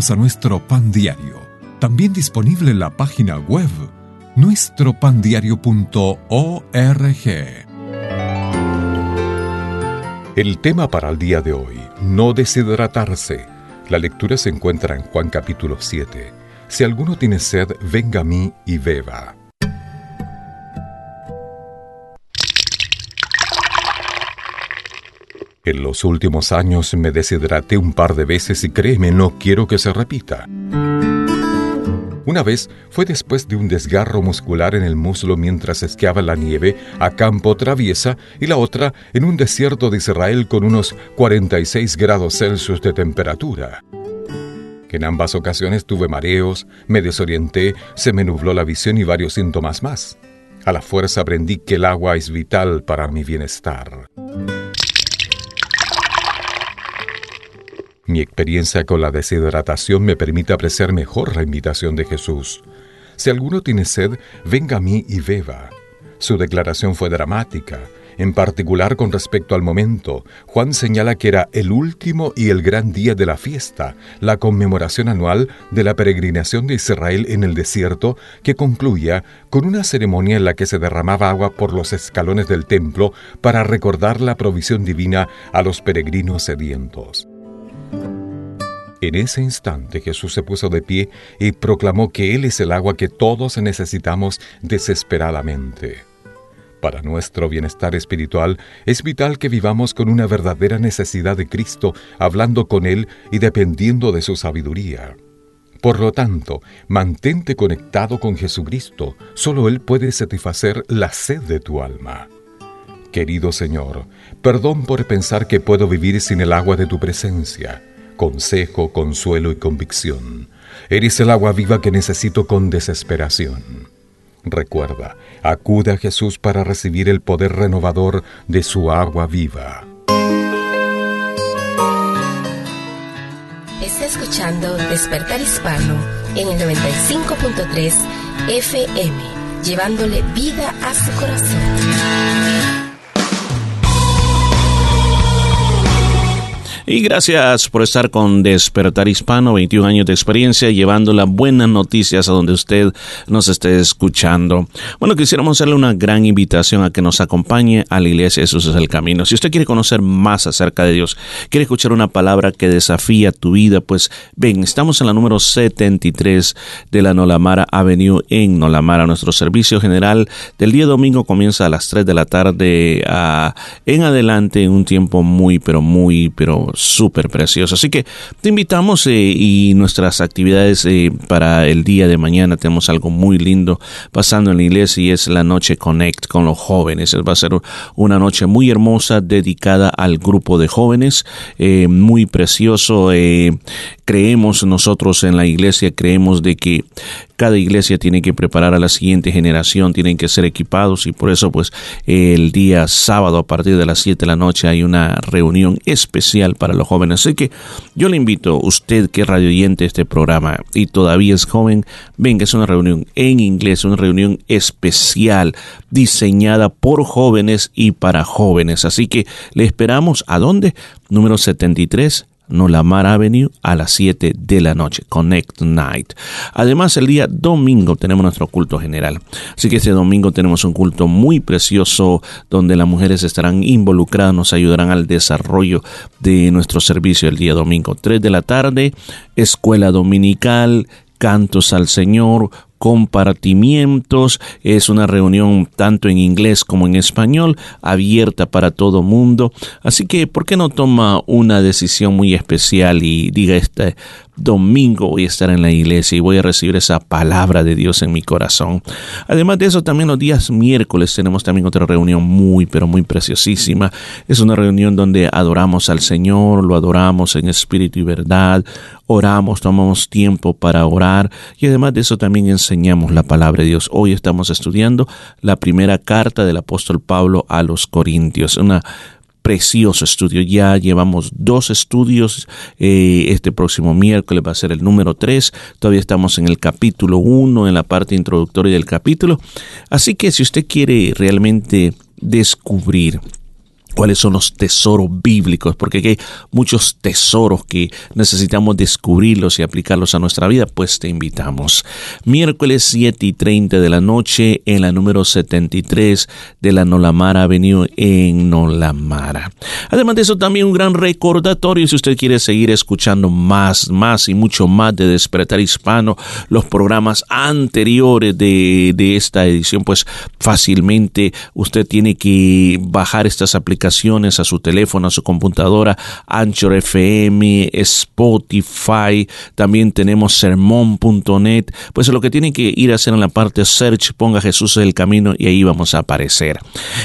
A nuestro pan diario, también disponible en la página web nuestropandiario.org. El tema para el día de hoy, no deshidratarse. La lectura se encuentra en Juan capítulo 7. Si alguno tiene sed, venga a mí y beba. En los últimos años me deshidraté un par de veces y créeme, no quiero que se repita. Una vez fue después de un desgarro muscular en el muslo mientras esquiaba la nieve a campo traviesa y la otra en un desierto de Israel con unos 46 grados Celsius de temperatura. En ambas ocasiones tuve mareos, me desorienté, se me nubló la visión y varios síntomas más. A la fuerza aprendí que el agua es vital para mi bienestar. Mi experiencia con la deshidratación me permite apreciar mejor la invitación de Jesús. Si alguno tiene sed, venga a mí y beba. Su declaración fue dramática, en particular con respecto al momento. Juan señala que era el último y el gran día de la fiesta, la conmemoración anual de la peregrinación de Israel en el desierto, que concluía con una ceremonia en la que se derramaba agua por los escalones del templo para recordar la provisión divina a los peregrinos sedientos. En ese instante Jesús se puso de pie y proclamó que Él es el agua que todos necesitamos desesperadamente. Para nuestro bienestar espiritual es vital que vivamos con una verdadera necesidad de Cristo, hablando con Él y dependiendo de su sabiduría. Por lo tanto, mantente conectado con Jesucristo. Solo Él puede satisfacer la sed de tu alma. Querido Señor, perdón por pensar que puedo vivir sin el agua de tu presencia. Consejo, consuelo y convicción. Eres el agua viva que necesito con desesperación. Recuerda, acude a Jesús para recibir el poder renovador de su agua viva. Está escuchando Despertar Hispano en el 95.3 FM, llevándole vida a su corazón. Y gracias por estar con Despertar Hispano, 21 años de experiencia, llevando las buenas noticias a donde usted nos esté escuchando. Bueno, quisiéramos hacerle una gran invitación a que nos acompañe a la iglesia Jesús es el Camino. Si usted quiere conocer más acerca de Dios, quiere escuchar una palabra que desafía tu vida, pues ven, estamos en la número 73 de la Nolamara Avenue en Nolamara. Nuestro servicio general del día domingo comienza a las 3 de la tarde a, en adelante, un tiempo muy, pero muy, pero súper precioso. Así que te invitamos eh, y nuestras actividades eh, para el día de mañana tenemos algo muy lindo pasando en la iglesia y es la noche Connect con los jóvenes. Va a ser una noche muy hermosa dedicada al grupo de jóvenes, eh, muy precioso. creemos nosotros en la iglesia, creemos de que cada iglesia tiene que preparar a la siguiente generación, tienen que ser equipados y por eso pues el día sábado a partir de las 7 de la noche hay una reunión especial para los jóvenes. Así que yo le invito, usted que es radio oyente este programa y todavía es joven, venga, es una reunión en inglés, una reunión especial diseñada por jóvenes y para jóvenes. Así que le esperamos a dónde? Número 73 Nolamar Avenue a las 7 de la noche, Connect Night. Además, el día domingo tenemos nuestro culto general. Así que este domingo tenemos un culto muy precioso donde las mujeres estarán involucradas, nos ayudarán al desarrollo de nuestro servicio el día domingo. 3 de la tarde, escuela dominical, cantos al Señor, compartimientos. Es una reunión tanto en inglés como en español, abierta para todo mundo. Así que, ¿por qué no toma una decisión muy especial y diga este domingo voy a estar en la iglesia y voy a recibir esa palabra de Dios en mi corazón. Además de eso, también los días miércoles tenemos también otra reunión muy, pero muy preciosísima. Es una reunión donde adoramos al Señor, lo adoramos en espíritu y verdad, oramos, tomamos tiempo para orar y además de eso también enseñamos la palabra de Dios. Hoy estamos estudiando la primera carta del apóstol Pablo a los Corintios, una precioso estudio. Ya llevamos dos estudios. Eh, este próximo miércoles va a ser el número tres. Todavía estamos en el capítulo uno, en la parte introductoria del capítulo. Así que si usted quiere realmente descubrir cuáles son los tesoros bíblicos, porque hay muchos tesoros que necesitamos descubrirlos y aplicarlos a nuestra vida, pues te invitamos. Miércoles 7 y 30 de la noche en la número 73 de la Nolamara Avenue en Nolamara. Además de eso, también un gran recordatorio si usted quiere seguir escuchando más, más y mucho más de Despertar Hispano, los programas anteriores de, de esta edición, pues fácilmente usted tiene que bajar estas aplicaciones a su teléfono, a su computadora, Anchor FM, Spotify, también tenemos sermón.net, pues lo que tiene que ir a hacer en la parte search, ponga Jesús es el camino y ahí vamos a aparecer.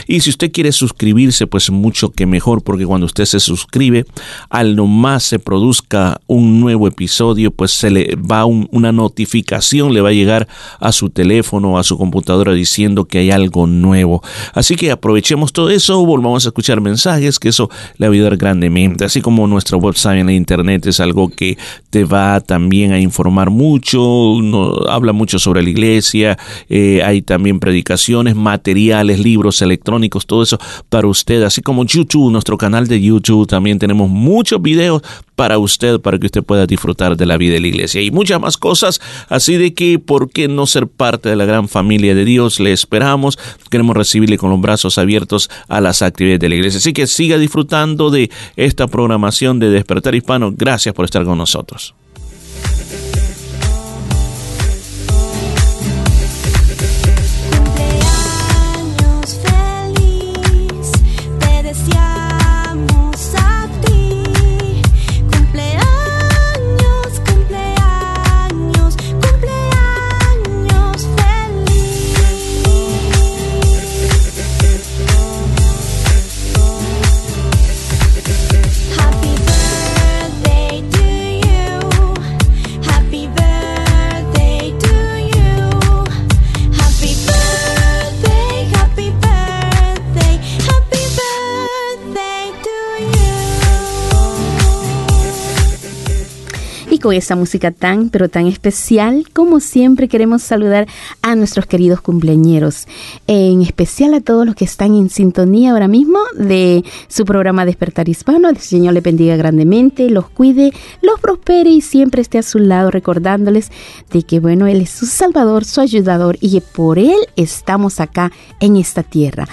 Y si usted quiere suscribirse, pues mucho que mejor, porque cuando usted se suscribe, al nomás se produzca un nuevo episodio, pues se le va una notificación, le va a llegar a su teléfono o a su computadora diciendo que hay algo nuevo. Así que aprovechemos todo eso, volvamos a escuchar mensajes, que eso le va a grandemente. Así como nuestro website en la internet es algo que te va también a informar mucho, habla mucho sobre la iglesia, eh, hay también predicaciones, materiales, libros electrónicos, todo eso para usted. Así como YouTube, nuestro canal de YouTube, también tenemos muchos videos para usted, para que usted pueda disfrutar de la vida de la iglesia y muchas más cosas. Así de que, ¿por qué no ser parte de la gran familia de Dios? Le esperamos. Queremos recibirle con los brazos abiertos a las actividades de la iglesia. Así que siga disfrutando de esta programación de Despertar Hispano. Gracias por estar con nosotros. Con esa música tan, pero tan especial, como siempre queremos saludar a nuestros queridos cumpleañeros, en especial a todos los que están en sintonía ahora mismo de su programa Despertar Hispano. El Señor le bendiga grandemente, los cuide, los prospere y siempre esté a su lado recordándoles de que, bueno, Él es su Salvador, su ayudador y que por Él estamos acá en esta tierra.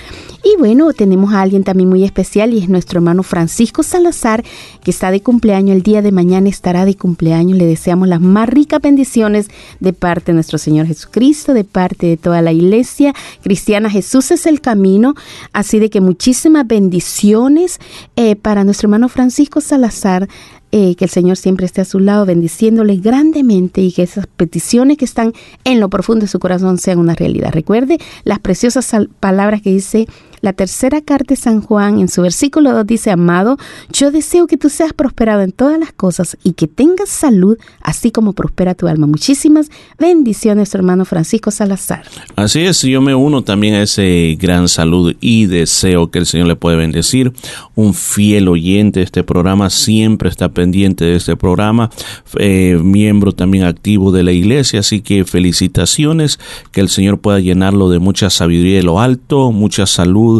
Y bueno, tenemos a alguien también muy especial y es nuestro hermano Francisco Salazar, que está de cumpleaños. El día de mañana estará de cumpleaños. Le deseamos las más ricas bendiciones de parte de nuestro Señor Jesucristo, de parte de toda la iglesia cristiana. Jesús es el camino. Así de que muchísimas bendiciones eh, para nuestro hermano Francisco Salazar. Eh, que el Señor siempre esté a su lado, bendiciéndole grandemente y que esas peticiones que están en lo profundo de su corazón sean una realidad. Recuerde las preciosas palabras que dice la tercera carta de San Juan en su versículo 2 dice, amado, yo deseo que tú seas prosperado en todas las cosas y que tengas salud, así como prospera tu alma. Muchísimas bendiciones, hermano Francisco Salazar. Así es, yo me uno también a ese gran salud y deseo que el Señor le pueda bendecir. Un fiel oyente de este programa, siempre está pendiente de este programa, eh, miembro también activo de la iglesia, así que felicitaciones, que el Señor pueda llenarlo de mucha sabiduría de lo alto, mucha salud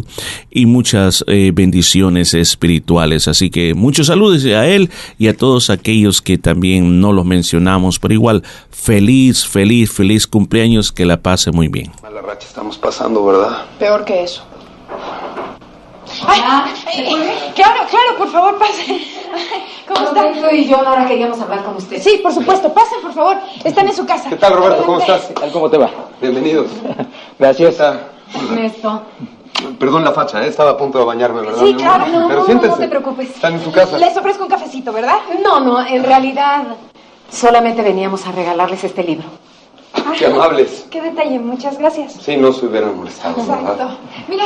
y muchas eh, bendiciones espirituales. Así que muchos saludos a él y a todos aquellos que también no los mencionamos, pero igual feliz, feliz, feliz cumpleaños, que la pase muy bien. Mala racha estamos pasando, ¿verdad? Peor que eso. Ay, ay, claro, claro, por favor, pasen. ¿Cómo está? Roberto y yo ahora queríamos hablar con usted. Sí, por supuesto, pasen, por favor. Están en su casa. ¿Qué tal, Roberto? ¿Cómo estás? ¿Qué tal? ¿Cómo te va? Bienvenidos. Gracias. Ernesto. Perdón la facha, ¿eh? estaba a punto de bañarme, ¿verdad? Sí, claro, no, Pero siéntense. no te preocupes. Están en su casa. Les ofrezco un cafecito, ¿verdad? No, no, en realidad solamente veníamos a regalarles este libro. Qué amables. Qué detalle, muchas gracias. Sí, no se hubieran molestado, Exacto. ¿verdad? Mira,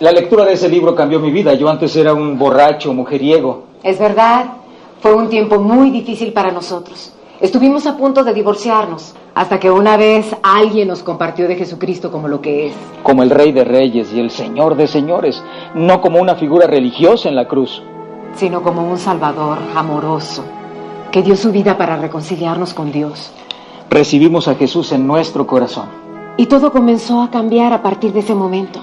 La lectura de ese libro cambió mi vida. Yo antes era un borracho, mujeriego. Es verdad, fue un tiempo muy difícil para nosotros. Estuvimos a punto de divorciarnos, hasta que una vez alguien nos compartió de Jesucristo como lo que es. Como el rey de reyes y el señor de señores. No como una figura religiosa en la cruz. sino como un Salvador amoroso, que dio su vida para reconciliarnos con Dios. Recibimos a Jesús en nuestro corazón. Y todo comenzó a cambiar a partir de ese momento.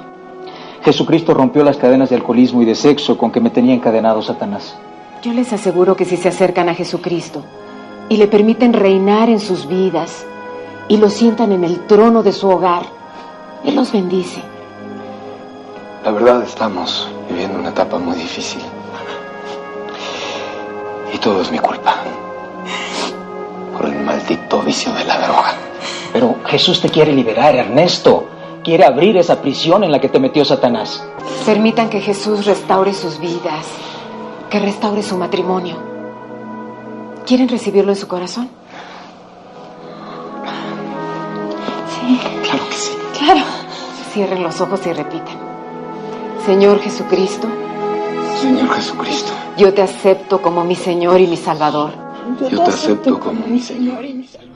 Jesucristo rompió las cadenas de alcoholismo y de sexo con que me tenía encadenado Satanás. Yo les aseguro que si se acercan a Jesucristo y le permiten reinar en sus vidas y lo sientan en el trono de su hogar, Él los bendice. La verdad, estamos viviendo una etapa muy difícil. Y todo es mi culpa. Por el maldito vicio de la droga. Pero Jesús te quiere liberar, Ernesto. Quiere abrir esa prisión en la que te metió Satanás. Permitan que Jesús restaure sus vidas, que restaure su matrimonio. ¿Quieren recibirlo en su corazón? Sí. Claro que sí. Claro. Cierren los ojos y repitan. Señor Jesucristo, Señor Jesucristo, yo te acepto como mi Señor y mi Salvador. yo te acepto como mi Señor. y mi Salvador.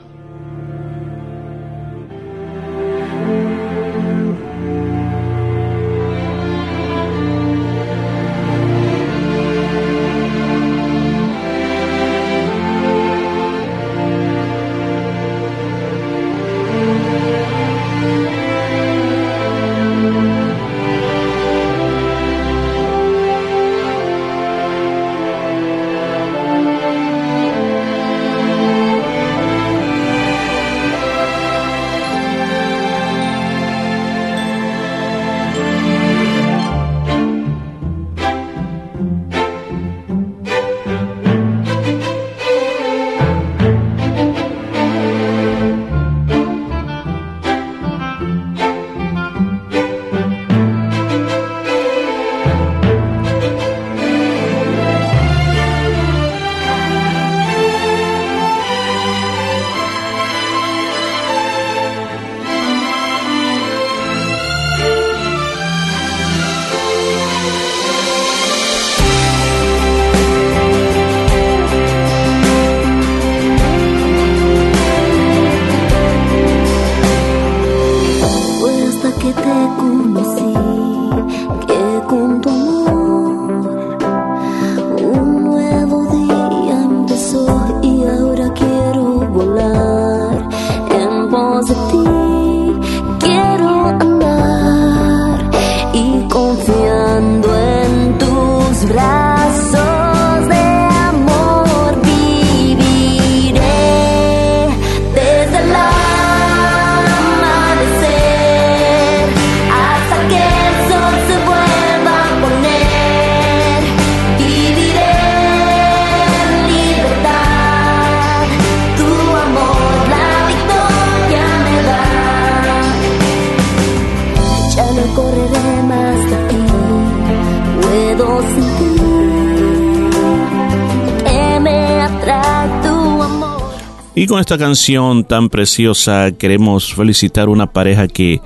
Y con esta canción tan preciosa queremos felicitar una pareja que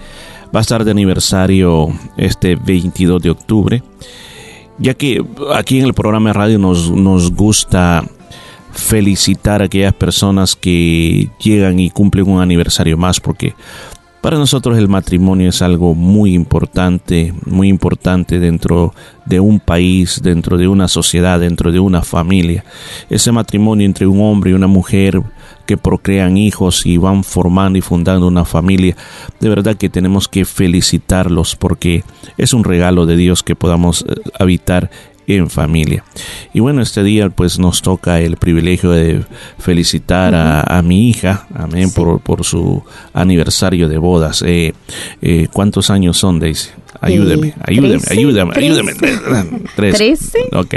va a estar de aniversario este 22 de octubre, ya que aquí en el programa de radio nos, nos gusta felicitar a aquellas personas que llegan y cumplen un aniversario más, porque para nosotros el matrimonio es algo muy importante, muy importante dentro de un país, dentro de una sociedad, dentro de una familia. Ese matrimonio entre un hombre y una mujer que procrean hijos y van formando y fundando una familia, de verdad que tenemos que felicitarlos porque es un regalo de Dios que podamos eh, habitar en familia. Y bueno, este día pues nos toca el privilegio de felicitar a, a mi hija, amén, por, por su aniversario de bodas. Eh, eh, ¿Cuántos años son, Daisy? Ayúdeme, Eh, ayúdeme, ayúdeme, ayúdeme. Trece. Trece. Ok.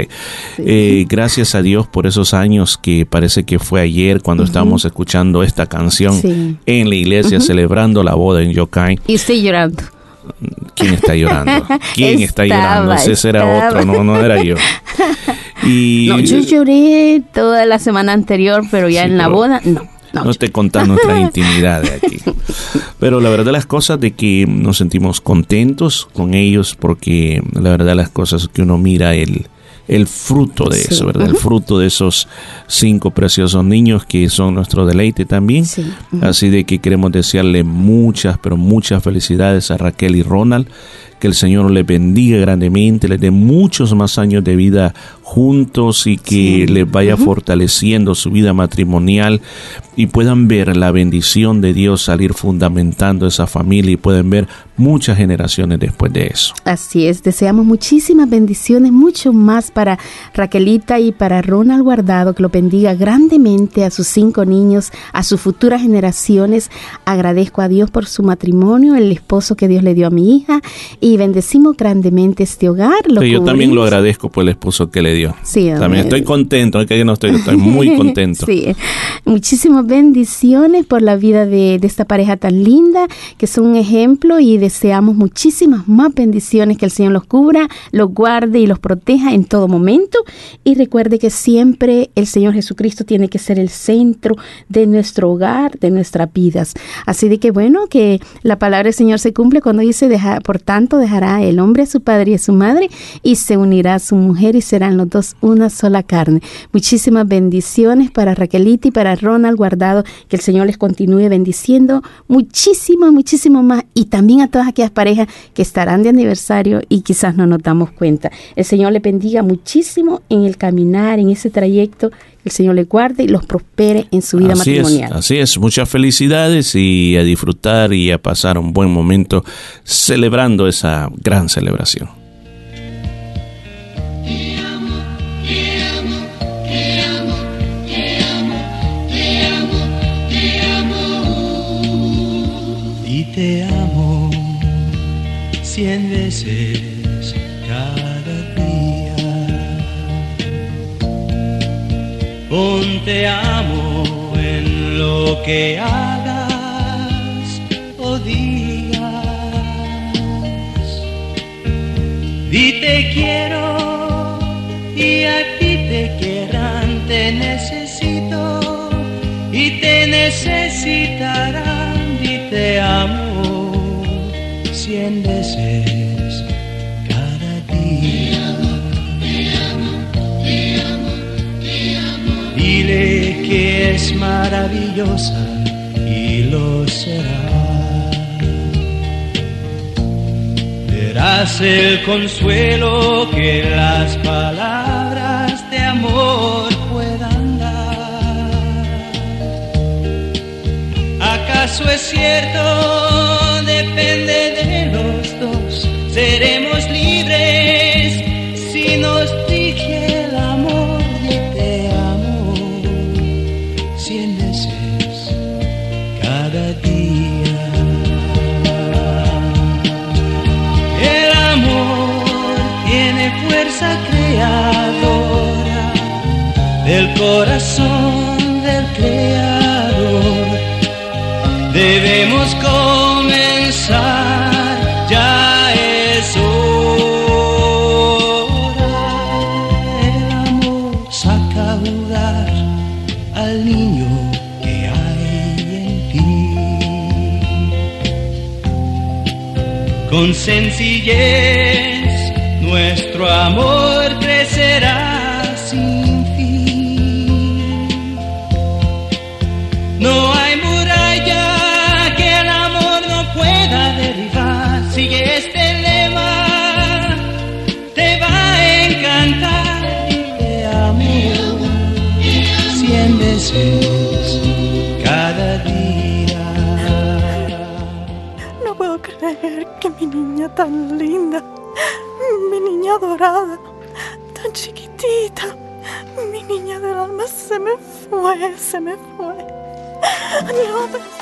Eh, gracias a Dios por esos años que parece que fue ayer cuando estábamos escuchando esta canción Sí. en la iglesia Ujú. celebrando la boda en Yokai. Y estoy llorando. ¿Quién está llorando? ¿Quién está llorando? Ese era otro, no, no era yo. Y No, yo lloré toda la semana anterior, pero ya en la boda, no. no, te contás nuestras intimidades aquí. Pero la verdad de las cosas de que nos sentimos contentos con ellos porque la verdad de las cosas que uno mira el, el fruto de Sí. eso, ¿verdad? El fruto de esos cinco preciosos niños que son nuestro deleite también. Así de que queremos desearle muchas, pero muchas felicidades a Raquel y Ronald. Que el Señor les bendiga grandemente, les dé muchos más años de vida juntos y que les vaya fortaleciendo su vida matrimonial y puedan ver la bendición de Dios salir fundamentando esa familia y pueden ver muchas generaciones después de eso. Así es, deseamos muchísimas bendiciones, mucho más para Raquelita y para Ronald Guardado, que lo bendiga grandemente a sus cinco niños, a sus futuras generaciones. Agradezco a Dios por su matrimonio, el esposo que Dios le dio a mi hija, y bendecimos grandemente este hogar. Lo Sí, yo también lo agradezco por el esposo que le dio. Sí, también estoy contento, que no estoy, estoy muy contento. sí, muchísimas bendiciones por la vida de, de esta pareja tan linda, que son un ejemplo y deseamos muchísimas más bendiciones, que el Señor los cubra, los guarde y los proteja en todo momento. Y recuerde que siempre el Señor Jesucristo tiene que ser el centro de nuestro hogar, de nuestras vidas. Así de que bueno, que la palabra del Señor se cumple cuando dice, deja, por tanto, dejará el hombre a su padre y a su madre y se unirá a su mujer y serán los dos una sola carne. Muchísimas bendiciones para Raquelita y para Ronald Guardado, que el Señor les continúe bendiciendo muchísimo, muchísimo más y también a todas aquellas parejas que estarán de aniversario y quizás no nos damos cuenta. El Señor les bendiga muchísimo en el caminar, en ese trayecto. El Señor les guarde y los prospere en su vida Así es, matrimonial. así es, muchas felicidades y a disfrutar y a pasar un buen momento celebrando esa gran celebración. y te amo cien veces Pon te amo en lo que hagas o digas. Y te quiero y a ti te querrán, te necesito y te necesitarán y te amo cien veces Que es maravillosa y lo será. Verás el consuelo que las palabras de amor puedan dar. ¿Acaso es cierto? Depende de los dos. Seremos libres corazón del creador. Debemos comenzar, ya es hora. El amor a al niño que hay en ti. Con sencillez nuestro amor crecerá creer que mi niña tan linda, mi niña dorada, tan chiquitita, mi niña del alma se me fue, se me fue. No,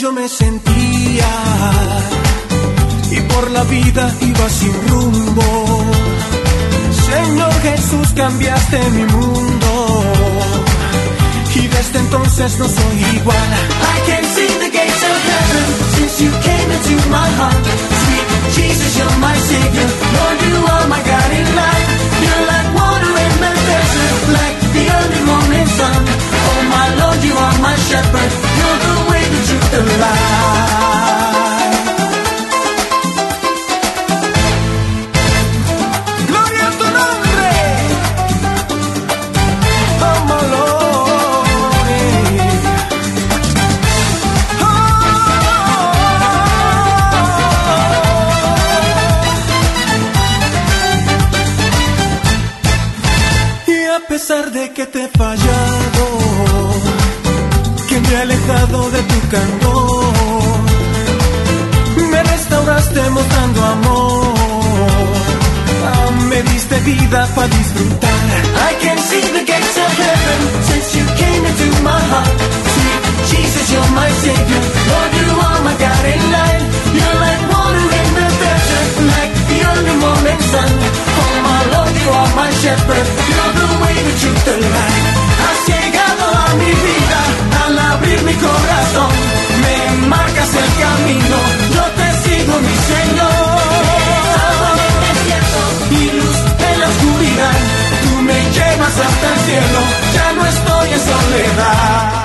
yo me sentía y por la vida iba sin rumbo. Señor Jesús, cambiaste mi mundo y desde entonces no soy igual. Vida para disfrutar. I can see the gates of heaven since you came into my heart. Sweet Jesus, you're my savior. Lord, you are my guiding light. You're like water in the desert, like the early morning sun. Oh my Lord, you are my shepherd. You're the way, the truth, the light. Has llegado a mi vida al abrir mi corazón. Me marcas el camino, yo te sigo, mi Señor. Hasta el cielo, ya no estoy en soledad.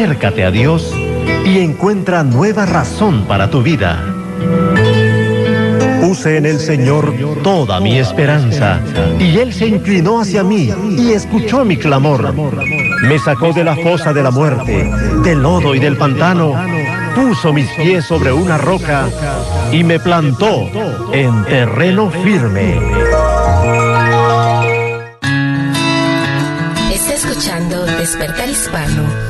Acércate a Dios y encuentra nueva razón para tu vida. Puse en el Señor toda mi esperanza, y Él se inclinó hacia mí y escuchó mi clamor. Me sacó de la fosa de la muerte, del lodo y del pantano, puso mis pies sobre una roca y me plantó en terreno firme. Está escuchando Despertar Hispano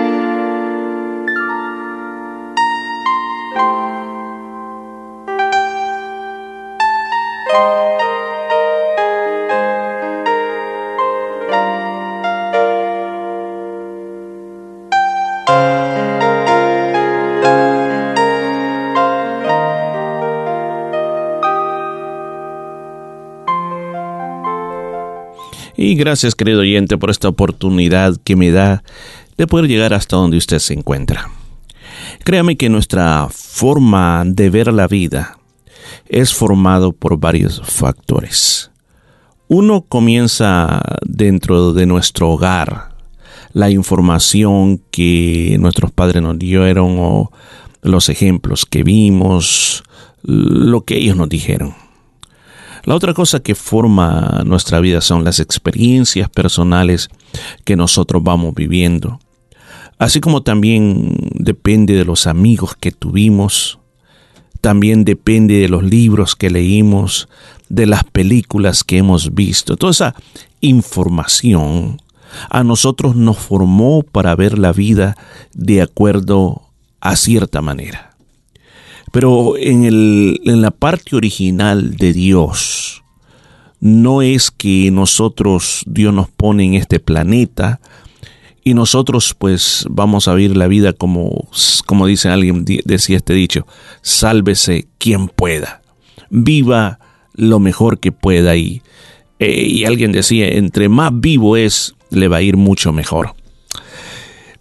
Gracias, querido oyente, por esta oportunidad que me da de poder llegar hasta donde usted se encuentra. Créame que nuestra forma de ver la vida es formado por varios factores. Uno comienza dentro de nuestro hogar, la información que nuestros padres nos dieron o los ejemplos que vimos, lo que ellos nos dijeron. La otra cosa que forma nuestra vida son las experiencias personales que nosotros vamos viviendo. Así como también depende de los amigos que tuvimos, también depende de los libros que leímos, de las películas que hemos visto. Toda esa información a nosotros nos formó para ver la vida de acuerdo a cierta manera. Pero en, el, en la parte original de Dios, no es que nosotros, Dios nos pone en este planeta y nosotros pues vamos a vivir la vida como, como dice alguien, decía este dicho, sálvese quien pueda, viva lo mejor que pueda y, eh, y alguien decía, entre más vivo es, le va a ir mucho mejor.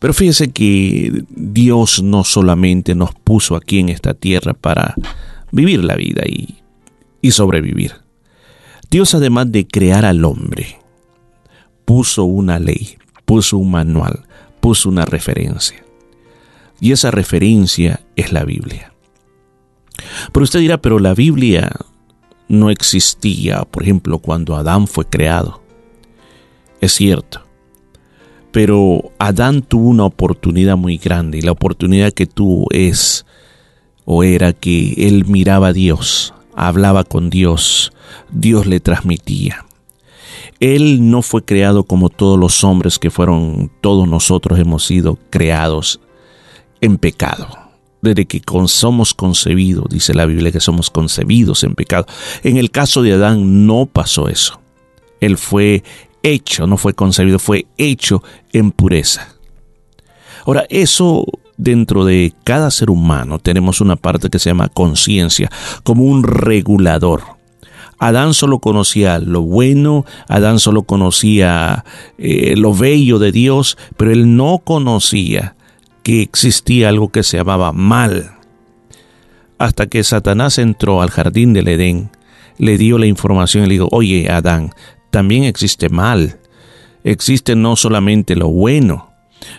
Pero fíjese que Dios no solamente nos puso aquí en esta tierra para vivir la vida y, sobrevivir. Dios además de crear al hombre, puso una ley, puso un manual, puso una referencia. Y esa referencia es la Biblia. Pero usted dirá, pero la Biblia no existía, por ejemplo, cuando Adán fue creado. Es cierto, pero Adán tuvo una oportunidad muy grande y la oportunidad que tuvo es o era que él miraba a Dios, hablaba con Dios, Dios le transmitía. Él no fue creado como todos los hombres que fueron, todos nosotros hemos sido creados en pecado. Desde que somos concebidos, dice la Biblia que somos concebidos en pecado. En el caso de Adán no pasó eso. Él fue hecho, no fue concebido, fue hecho en pureza. Ahora, eso dentro de cada ser humano tenemos una parte que se llama conciencia, como un regulador. Adán solo conocía lo bueno, Adán solo conocía eh, lo bello de Dios, pero él no conocía que existía algo que se llamaba mal. Hasta que Satanás entró al jardín del Edén, le dio la información y le dijo, oye Adán, también existe mal. Existe no solamente lo bueno.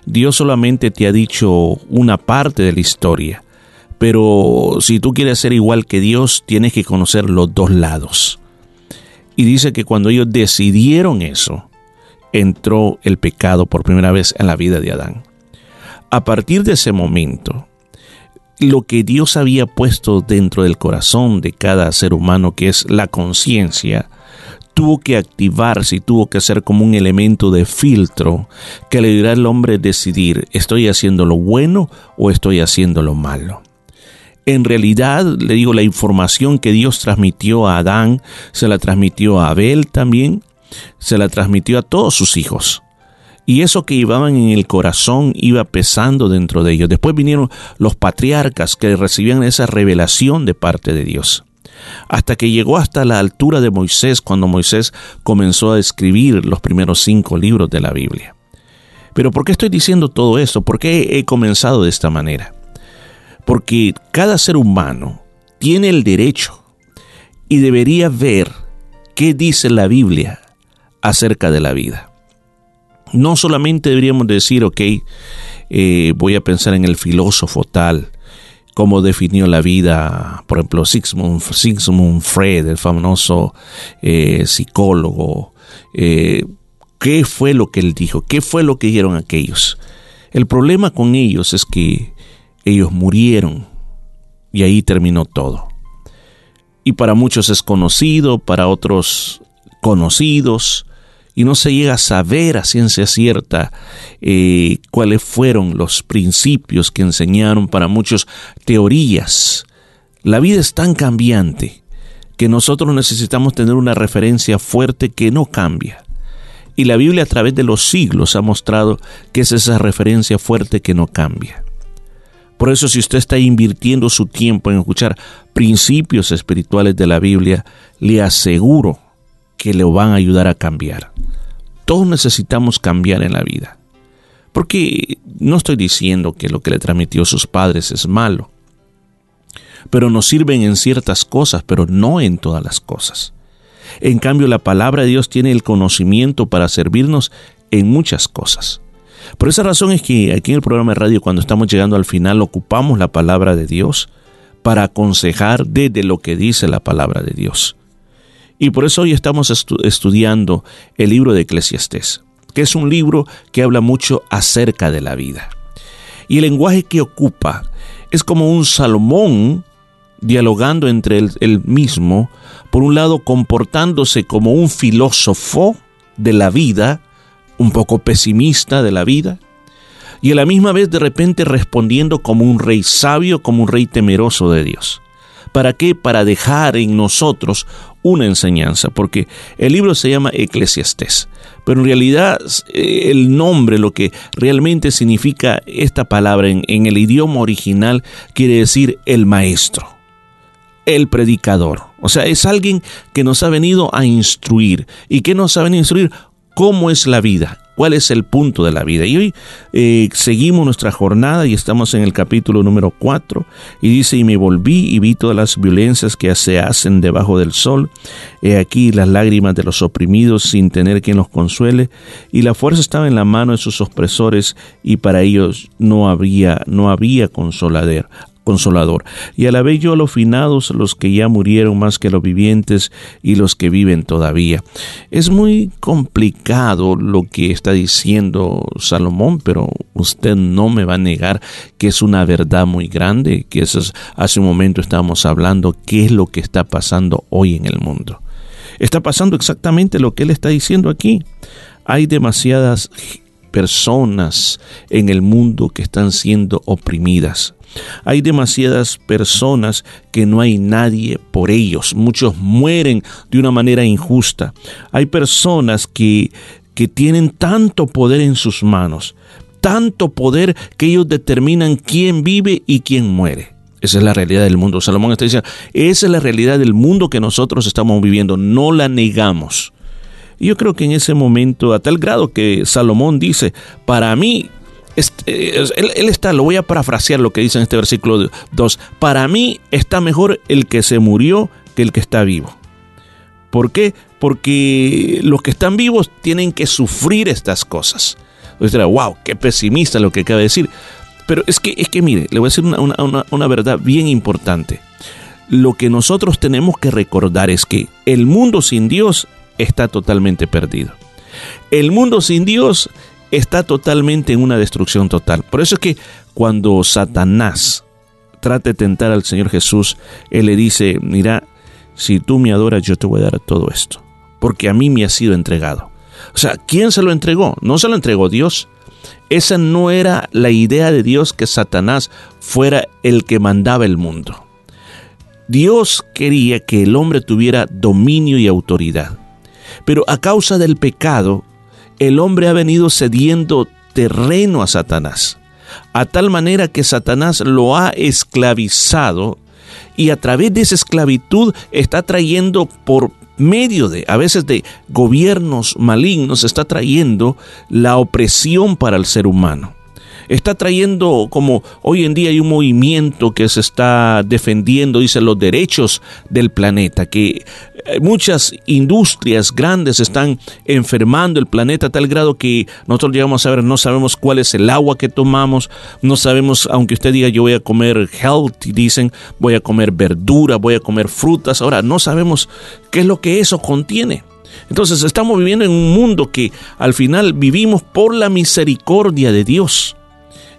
Dios solamente te ha dicho una parte de la historia. Pero si tú quieres ser igual que Dios, tienes que conocer los dos lados. Y dice que cuando ellos decidieron eso, entró el pecado por primera vez en la vida de Adán. A partir de ese momento, lo que Dios había puesto dentro del corazón de cada ser humano, que es la conciencia, tuvo que activarse y tuvo que ser como un elemento de filtro que le dirá al hombre decidir, ¿estoy haciendo lo bueno o estoy haciendo lo malo? En realidad, le digo, la información que Dios transmitió a Adán, se la transmitió a Abel también, se la transmitió a todos sus hijos. Y eso que llevaban en el corazón iba pesando dentro de ellos. Después vinieron los patriarcas que recibían esa revelación de parte de Dios hasta que llegó hasta la altura de Moisés cuando Moisés comenzó a escribir los primeros cinco libros de la Biblia. Pero ¿por qué estoy diciendo todo esto? ¿Por qué he comenzado de esta manera? Porque cada ser humano tiene el derecho y debería ver qué dice la Biblia acerca de la vida. No solamente deberíamos decir, ok, eh, voy a pensar en el filósofo tal, cómo definió la vida, por ejemplo, Sigmund, Freud, el famoso eh, psicólogo. Eh, ¿Qué fue lo que él dijo? ¿Qué fue lo que dijeron aquellos? El problema con ellos es que ellos murieron y ahí terminó todo. y para muchos es conocido, para otros conocidos, y no se llega a saber a ciencia cierta eh, cuáles fueron los principios que enseñaron para muchos teorías. La vida es tan cambiante que nosotros necesitamos tener una referencia fuerte que no cambia. Y la Biblia a través de los siglos ha mostrado que es esa referencia fuerte que no cambia. Por eso si usted está invirtiendo su tiempo en escuchar principios espirituales de la Biblia, le aseguro que le van a ayudar a cambiar. Todos necesitamos cambiar en la vida. Porque no estoy diciendo que lo que le transmitió sus padres es malo, pero nos sirven en ciertas cosas, pero no en todas las cosas. En cambio, la palabra de Dios tiene el conocimiento para servirnos en muchas cosas. Por esa razón es que aquí en el programa de radio, cuando estamos llegando al final, ocupamos la palabra de Dios para aconsejar desde lo que dice la palabra de Dios. Y por eso hoy estamos estudiando el libro de Eclesiastés, que es un libro que habla mucho acerca de la vida. Y el lenguaje que ocupa es como un Salomón dialogando entre él, mismo, por un lado comportándose como un filósofo de la vida, un poco pesimista de la vida, y a la misma vez de repente respondiendo como un rey sabio, como un rey temeroso de Dios. ¿Para qué? Para dejar en nosotros una enseñanza, porque el libro se llama Eclesiastés, pero en realidad eh, el nombre, lo que realmente significa esta palabra en, en el idioma original, quiere decir el maestro, el predicador. O sea, es alguien que nos ha venido a instruir. ¿Y que nos ha venido a instruir? ¿Cómo es la vida? Cuál es el punto de la vida. Y hoy eh, seguimos nuestra jornada y estamos en el capítulo número 4 y dice, y me volví y vi todas las violencias que se hacen debajo del sol, he aquí las lágrimas de los oprimidos sin tener quien los consuele, y la fuerza estaba en la mano de sus opresores y para ellos no había, no había consolador consolador. Y alabé yo a los finados, los que ya murieron más que los vivientes y los que viven todavía. Es muy complicado lo que está diciendo Salomón, pero usted no me va a negar que es una verdad muy grande, que eso hace un momento estábamos hablando qué es lo que está pasando hoy en el mundo. Está pasando exactamente lo que él está diciendo aquí. Hay demasiadas personas en el mundo que están siendo oprimidas. Hay demasiadas personas que no hay nadie por ellos. Muchos mueren de una manera injusta. Hay personas que, que tienen tanto poder en sus manos, tanto poder que ellos determinan quién vive y quién muere. Esa es la realidad del mundo. Salomón está diciendo, esa es la realidad del mundo que nosotros estamos viviendo. No la negamos. Yo creo que en ese momento, a tal grado que Salomón dice, para mí este, él, está, lo voy a parafrasear lo que dice en este versículo 2, para mí está mejor el que se murió que el que está vivo. ¿Por qué? Porque los que están vivos tienen que sufrir estas cosas. Usted wow, qué pesimista lo que acaba de decir. Pero es que, es que mire, le voy a decir una, una verdad bien importante. Lo que nosotros tenemos que recordar es que el mundo sin Dios está totalmente perdido. El mundo sin Dios está totalmente en una destrucción total. Por eso es que cuando Satanás trata de tentar al Señor Jesús, Él le dice, mira, si tú me adoras, yo te voy a dar todo esto, porque a mí me ha sido entregado. O sea, ¿quién se lo entregó? No se lo entregó Dios. Esa no era la idea de Dios que Satanás fuera el que mandaba el mundo. Dios quería que el hombre tuviera dominio y autoridad. Pero a causa del pecado, el hombre ha venido cediendo terreno a Satanás, a tal manera que Satanás lo ha esclavizado y a través de esa esclavitud está trayendo por medio de, a veces de gobiernos malignos, está trayendo la opresión para el ser humano. Está trayendo como hoy en día hay un movimiento que se está defendiendo, dice, los derechos del planeta, que muchas industrias grandes están enfermando el planeta a tal grado que nosotros llegamos a ver, no sabemos cuál es el agua que tomamos, no sabemos, aunque usted diga yo voy a comer healthy, dicen, voy a comer verdura, voy a comer frutas, ahora no sabemos qué es lo que eso contiene. Entonces estamos viviendo en un mundo que al final vivimos por la misericordia de Dios.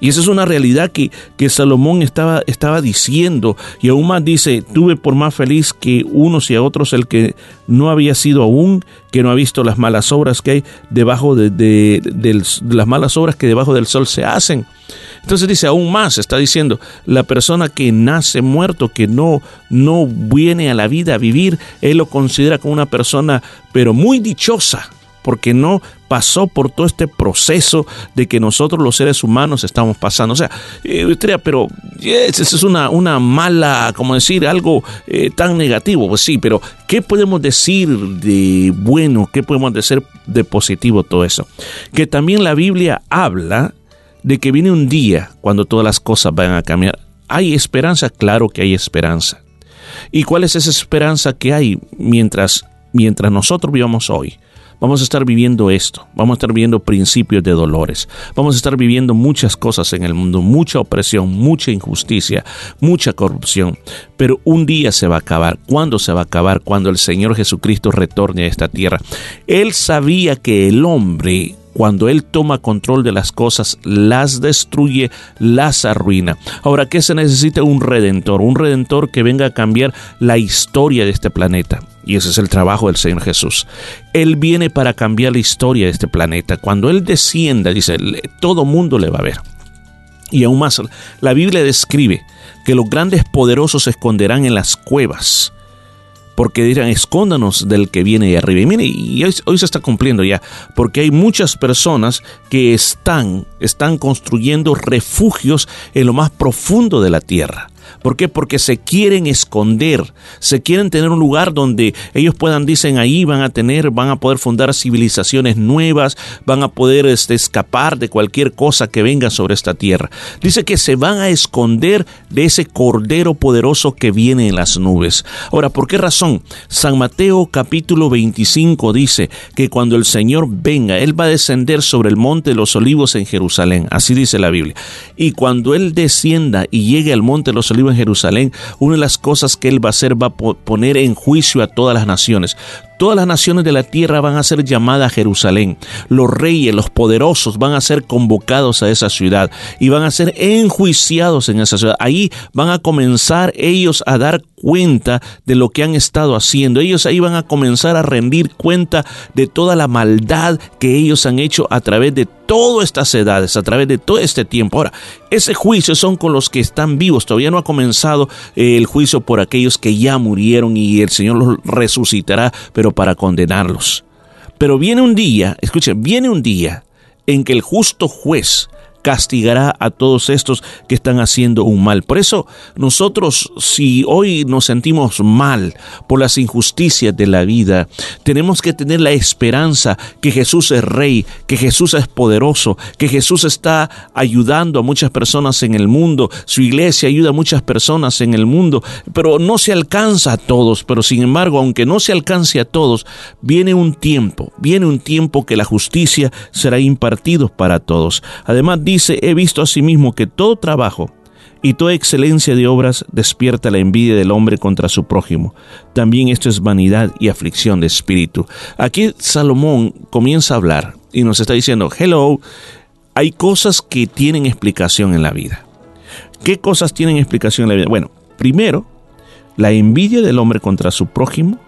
Y esa es una realidad que, que Salomón estaba, estaba diciendo. Y aún más dice, tuve por más feliz que unos y a otros el que no había sido aún, que no ha visto las malas obras que hay debajo de, de- de las malas obras que debajo del sol se hacen. Entonces dice aún más, está diciendo, la persona que nace muerto, que no, no viene a la vida a vivir, él lo considera como una persona, pero muy dichosa, porque no pasó por todo este proceso de que nosotros los seres humanos estamos pasando. O sea, eh, pero yes, esa es una, una mala, como decir, algo eh, tan negativo. Pues sí, pero ¿qué podemos decir de bueno? ¿Qué podemos decir de positivo todo eso? Que también la Biblia habla de que viene un día cuando todas las cosas van a cambiar. ¿Hay esperanza? Claro que hay esperanza. ¿Y cuál es esa esperanza que hay mientras, mientras nosotros vivamos hoy? Vamos a estar viviendo esto, vamos a estar viviendo principios de dolores, vamos a estar viviendo muchas cosas en el mundo, mucha opresión, mucha injusticia, mucha corrupción, pero un día se va a acabar. ¿Cuándo se va a acabar? Cuando el Señor Jesucristo retorne a esta tierra. Él sabía que el hombre cuando Él toma control de las cosas, las destruye, las arruina. Ahora, ¿qué se necesita? Un redentor, un redentor que venga a cambiar la historia de este planeta. Y ese es el trabajo del Señor Jesús. Él viene para cambiar la historia de este planeta. Cuando Él descienda, dice, todo mundo le va a ver. Y aún más, la Biblia describe que los grandes poderosos se esconderán en las cuevas porque dirán, escóndanos del que viene de arriba. Y mire, y hoy, hoy se está cumpliendo ya, porque hay muchas personas que están, están construyendo refugios en lo más profundo de la tierra. ¿Por qué? Porque se quieren esconder, se quieren tener un lugar donde ellos puedan, dicen, ahí van a tener, van a poder fundar civilizaciones nuevas, van a poder este, escapar de cualquier cosa que venga sobre esta tierra. Dice que se van a esconder de ese cordero poderoso que viene en las nubes. Ahora, ¿por qué razón? San Mateo capítulo 25 dice que cuando el Señor venga, Él va a descender sobre el monte de los olivos en Jerusalén. Así dice la Biblia. Y cuando Él descienda y llegue al monte de los olivos en Jerusalén, una de las cosas que Él va a hacer va a po- poner en juicio a todas las naciones. Todas las naciones de la tierra van a ser llamadas a Jerusalén. Los reyes, los poderosos van a ser convocados a esa ciudad y van a ser enjuiciados en esa ciudad. Ahí van a comenzar ellos a dar cuenta de lo que han estado haciendo. Ellos ahí van a comenzar a rendir cuenta de toda la maldad que ellos han hecho a través de todas estas edades, a través de todo este tiempo. Ahora, ese juicio son con los que están vivos. Todavía no ha comenzado eh, el juicio por aquellos que ya murieron y el Señor los resucitará, pero para condenarlos. Pero viene un día, escuchen, viene un día en que el justo juez castigará a todos estos que están haciendo un mal. Por eso nosotros, si hoy nos sentimos mal por las injusticias de la vida, tenemos que tener la esperanza que Jesús es rey, que Jesús es poderoso, que Jesús está ayudando a muchas personas en el mundo, su iglesia ayuda a muchas personas en el mundo, pero no se alcanza a todos, pero sin embargo, aunque no se alcance a todos, viene un tiempo, viene un tiempo que la justicia será impartido para todos. Además dice, he visto asimismo que todo trabajo y toda excelencia de obras despierta la envidia del hombre contra su prójimo. También esto es vanidad y aflicción de espíritu. Aquí Salomón comienza a hablar y nos está diciendo, hello, hay cosas que tienen explicación en la vida. ¿Qué cosas tienen explicación en la vida? Bueno, primero, la envidia del hombre contra su prójimo.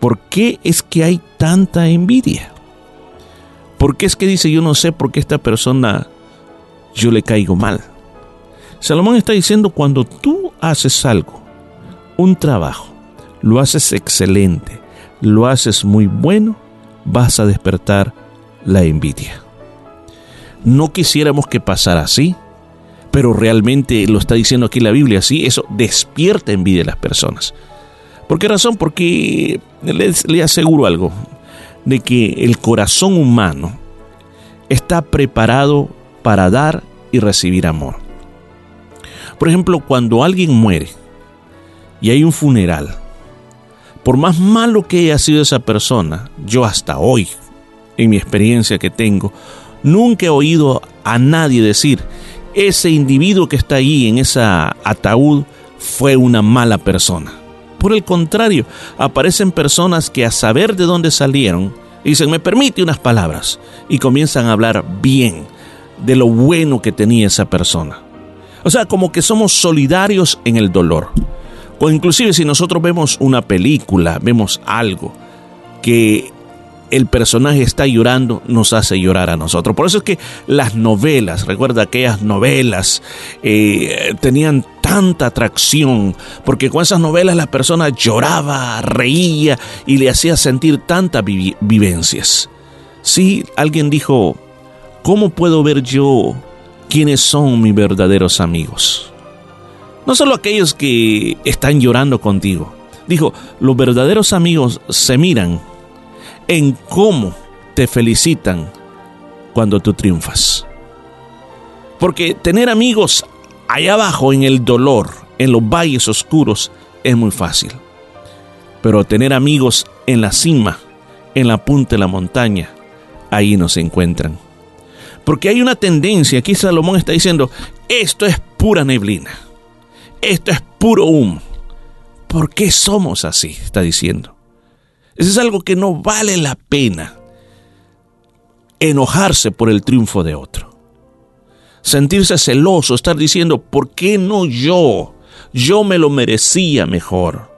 ¿Por qué es que hay tanta envidia? ¿Por qué es que dice yo no sé por qué esta persona yo le caigo mal? Salomón está diciendo cuando tú haces algo, un trabajo, lo haces excelente, lo haces muy bueno, vas a despertar la envidia. No quisiéramos que pasara así, pero realmente lo está diciendo aquí la Biblia, así, eso despierta envidia de las personas. ¿Por qué razón? Porque les, le aseguro algo, de que el corazón humano está preparado para dar y recibir amor. Por ejemplo, cuando alguien muere y hay un funeral, por más malo que haya sido esa persona, yo hasta hoy, en mi experiencia que tengo, nunca he oído a nadie decir, ese individuo que está ahí en esa ataúd fue una mala persona. Por el contrario, aparecen personas que a saber de dónde salieron, dicen, me permite unas palabras, y comienzan a hablar bien, de lo bueno que tenía esa persona. O sea, como que somos solidarios en el dolor. O inclusive si nosotros vemos una película, vemos algo que el personaje está llorando, nos hace llorar a nosotros. Por eso es que las novelas, recuerda aquellas novelas, eh, tenían tanta atracción, porque con esas novelas la persona lloraba, reía y le hacía sentir tantas vi- vivencias. Sí, alguien dijo, ¿cómo puedo ver yo quiénes son mis verdaderos amigos? No solo aquellos que están llorando contigo. Dijo, los verdaderos amigos se miran en cómo te felicitan cuando tú triunfas. Porque tener amigos allá abajo en el dolor, en los valles oscuros, es muy fácil. Pero tener amigos en la cima, en la punta de la montaña, ahí no se encuentran. Porque hay una tendencia, aquí Salomón está diciendo, esto es pura neblina, esto es puro humo. ¿Por qué somos así? Está diciendo. Eso es algo que no vale la pena enojarse por el triunfo de otro. Sentirse celoso, estar diciendo, ¿por qué no yo? Yo me lo merecía mejor.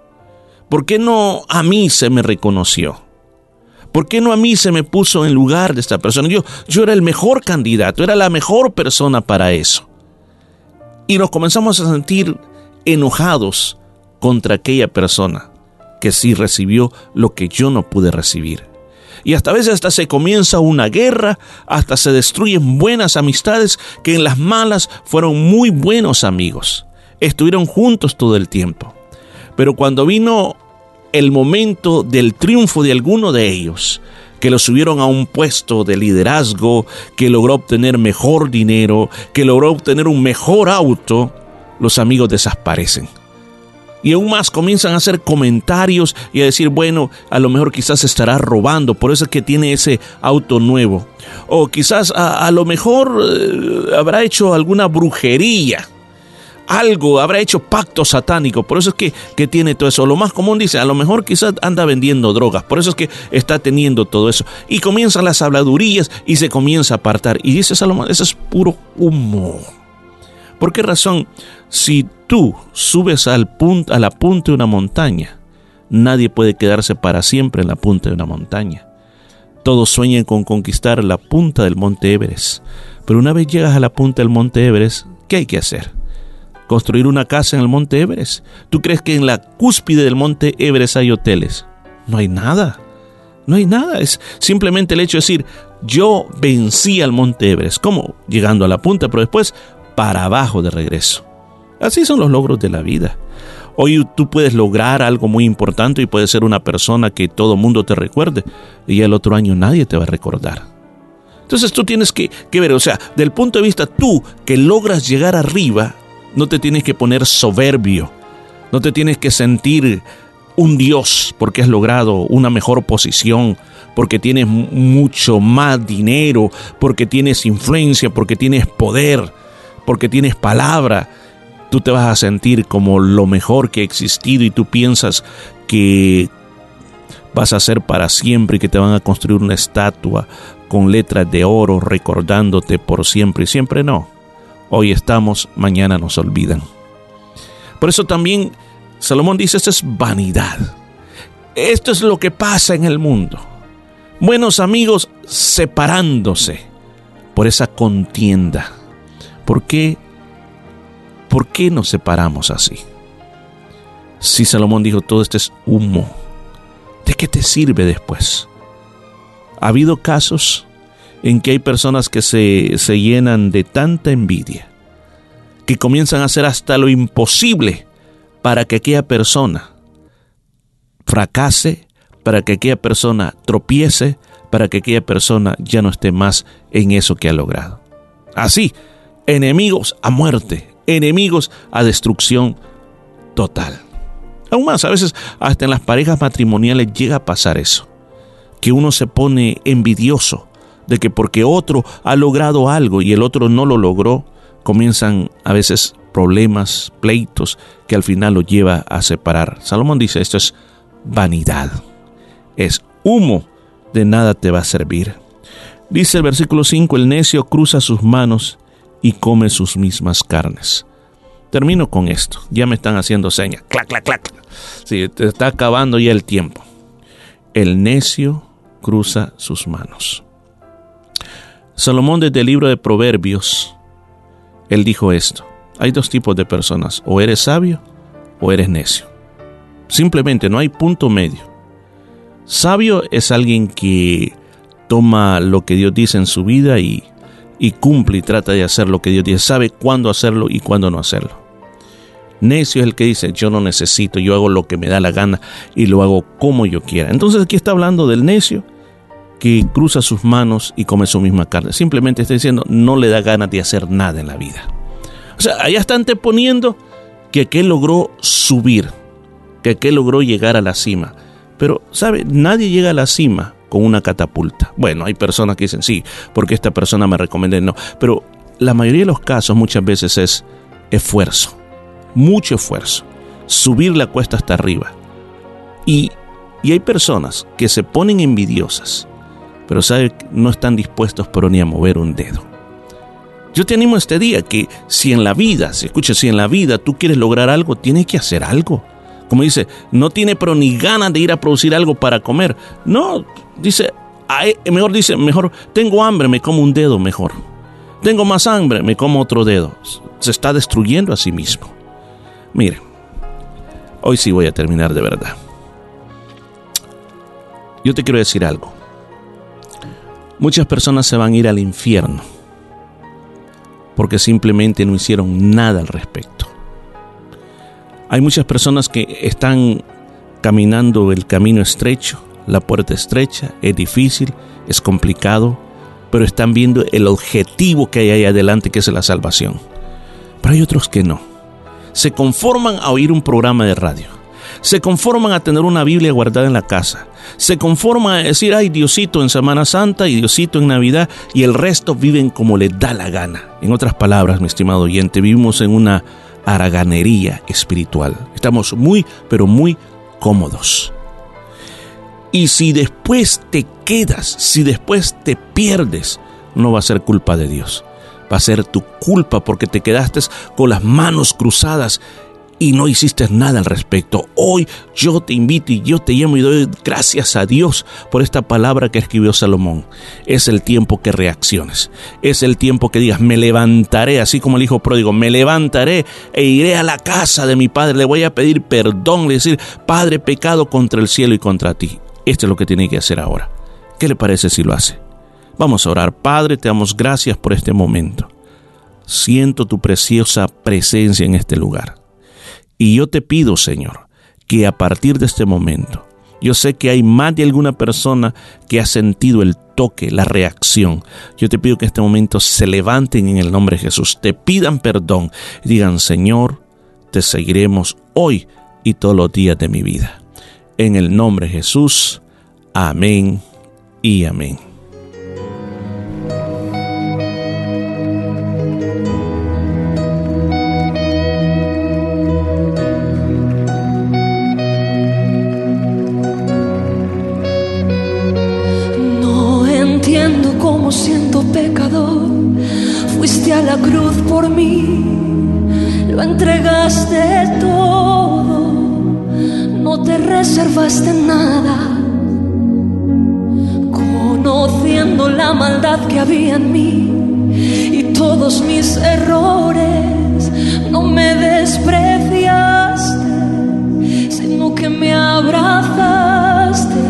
¿Por qué no a mí se me reconoció? ¿Por qué no a mí se me puso en lugar de esta persona? Yo, yo era el mejor candidato, era la mejor persona para eso. Y nos comenzamos a sentir enojados contra aquella persona que sí recibió lo que yo no pude recibir. Y hasta a veces hasta se comienza una guerra, hasta se destruyen buenas amistades que en las malas fueron muy buenos amigos. Estuvieron juntos todo el tiempo. Pero cuando vino el momento del triunfo de alguno de ellos, que lo subieron a un puesto de liderazgo, que logró obtener mejor dinero, que logró obtener un mejor auto, los amigos desaparecen. Y aún más comienzan a hacer comentarios y a decir, bueno, a lo mejor quizás estará robando, por eso es que tiene ese auto nuevo. O quizás a, lo mejor eh, habrá hecho alguna brujería. Algo, habrá hecho pacto satánico, por eso es que, que tiene todo eso. Lo más común dice, a lo mejor quizás anda vendiendo drogas, por eso es que está teniendo todo eso. Y comienzan las habladurías y se comienza a apartar. Y dice Salomón, eso es puro humo. ¿Por qué razón? Si tú subes al a la punta de una montaña, nadie puede quedarse para siempre en la punta de una montaña. Todos sueñan con conquistar la punta del monte Everest. Pero una vez llegas a la punta del monte Everest, ¿qué hay que hacer? ¿Construir una casa en el monte Everest? ¿Tú crees que en la cúspide del monte Everest hay hoteles? No hay nada. No hay nada. Es simplemente el hecho de decir, yo vencí al monte Everest. ¿Cómo? Llegando a la punta, pero después para abajo de regreso. Así son los logros de la vida. Hoy tú puedes lograr algo muy importante y puedes ser una persona que todo mundo te recuerde y el otro año nadie te va a recordar. Entonces tú tienes que, que, ver, o sea, del punto de vista tú que logras llegar arriba, no te tienes que poner soberbio, no te tienes que sentir un dios porque has logrado una mejor posición, porque tienes mucho más dinero, porque tienes influencia, porque tienes poder, porque tienes palabra. Tú te vas a sentir como lo mejor que ha existido y tú piensas que vas a ser para siempre y que te van a construir una estatua con letras de oro recordándote por siempre. Y siempre no. Hoy estamos, mañana nos olvidan. Por eso también Salomón dice, esto es vanidad. Esto es lo que pasa en el mundo. Buenos amigos separándose por esa contienda. ¿Por qué ¿Por qué nos separamos así? Si Salomón dijo todo esto es humo, ¿de qué te sirve después? Ha habido casos en que hay personas que se, se llenan de tanta envidia que comienzan a hacer hasta lo imposible para que aquella persona fracase, para que aquella persona tropiece, para que aquella persona ya no esté más en eso que ha logrado. Así, enemigos a muerte, enemigos a destrucción total. Aún más, a veces hasta en las parejas matrimoniales llega a pasar eso, que uno se pone envidioso de que porque otro ha logrado algo y el otro no lo logró, comienzan a veces problemas, pleitos, que al final lo lleva a separar. Salomón dice, esto es vanidad, es humo, de nada te va a servir. Dice el versículo 5, el necio cruza sus manos y come sus mismas carnes. Termino con esto, ya me están haciendo señas, clac, clac, clac. Sí, te está acabando ya el tiempo. El necio cruza sus manos. Salomón desde el libro de Proverbios, él dijo esto, hay dos tipos de personas, o eres sabio o eres necio. Simplemente no hay punto medio. Sabio es alguien que toma lo que Dios dice en su vida y, y cumple y trata de hacer lo que Dios dice, sabe cuándo hacerlo y cuándo no hacerlo. Necio es el que dice, yo no necesito, yo hago lo que me da la gana y lo hago como yo quiera. Entonces aquí está hablando del necio que cruza sus manos y come su misma carne. Simplemente está diciendo, no le da ganas de hacer nada en la vida. O sea, allá está anteponiendo que aquel logró subir, que aquel logró llegar a la cima. Pero, ¿sabe? Nadie llega a la cima con una catapulta. Bueno, hay personas que dicen, sí, porque esta persona me recomendó, no. Pero la mayoría de los casos muchas veces es esfuerzo, mucho esfuerzo, subir la cuesta hasta arriba. Y, y hay personas que se ponen envidiosas, pero ¿sabe? no están dispuestos pero ni a mover un dedo. Yo te animo este día que si en la vida, si escucha, si en la vida tú quieres lograr algo, tienes que hacer algo. Como dice, no tiene pero ni ganas de ir a producir algo para comer. No, dice, mejor dice, mejor tengo hambre, me como un dedo mejor. Tengo más hambre, me como otro dedo. Se está destruyendo a sí mismo. Mire, hoy sí voy a terminar de verdad. Yo te quiero decir algo. Muchas personas se van a ir al infierno porque simplemente no hicieron nada al respecto. Hay muchas personas que están caminando el camino estrecho, la puerta estrecha, es difícil, es complicado, pero están viendo el objetivo que hay ahí adelante, que es la salvación. Pero hay otros que no. Se conforman a oír un programa de radio. Se conforman a tener una Biblia guardada en la casa. Se conforman a decir, ay Diosito en Semana Santa y Diosito en Navidad y el resto viven como les da la gana. En otras palabras, mi estimado oyente, vivimos en una haraganería espiritual. Estamos muy, pero muy cómodos. Y si después te quedas, si después te pierdes, no va a ser culpa de Dios. Va a ser tu culpa porque te quedaste con las manos cruzadas y no hiciste nada al respecto. Hoy yo te invito y yo te llamo y doy gracias a Dios por esta palabra que escribió Salomón. Es el tiempo que reacciones. Es el tiempo que digas, me levantaré, así como el hijo pródigo, me levantaré e iré a la casa de mi padre. Le voy a pedir perdón, le decir, Padre, pecado contra el cielo y contra ti. Esto es lo que tiene que hacer ahora. ¿Qué le parece si lo hace? Vamos a orar. Padre, te damos gracias por este momento. Siento tu preciosa presencia en este lugar. Y yo te pido, Señor, que a partir de este momento, yo sé que hay más de alguna persona que ha sentido el toque, la reacción. Yo te pido que en este momento se levanten en el nombre de Jesús, te pidan perdón y digan, Señor, te seguiremos hoy y todos los días de mi vida. En el nombre de Jesús, amén y amén. Maldad que había en mí y todos mis errores, no me despreciaste, sino que me abrazaste.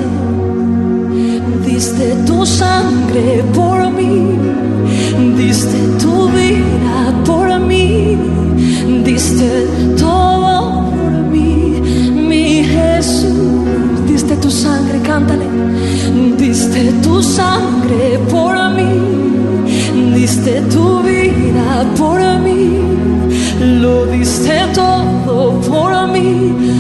Diste tu sangre por mí, diste tu vida por mí, diste todo tu sangre, cántale, diste tu sangre por mí, diste tu vida por mí, lo diste todo por mí,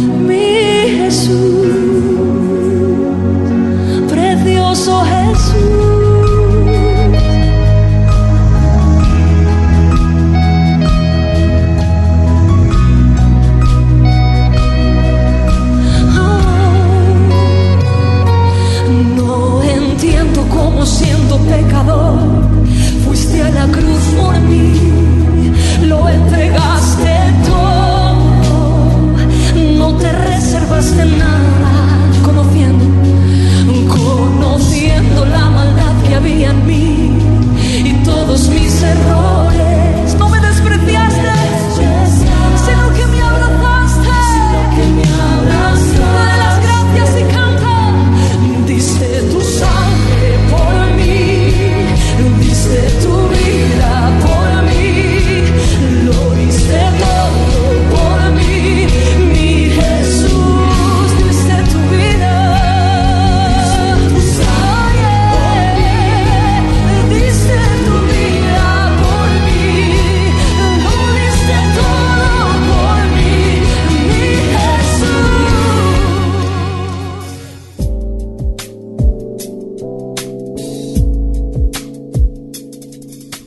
conociendo la maldad que había en mí y todos mis errores.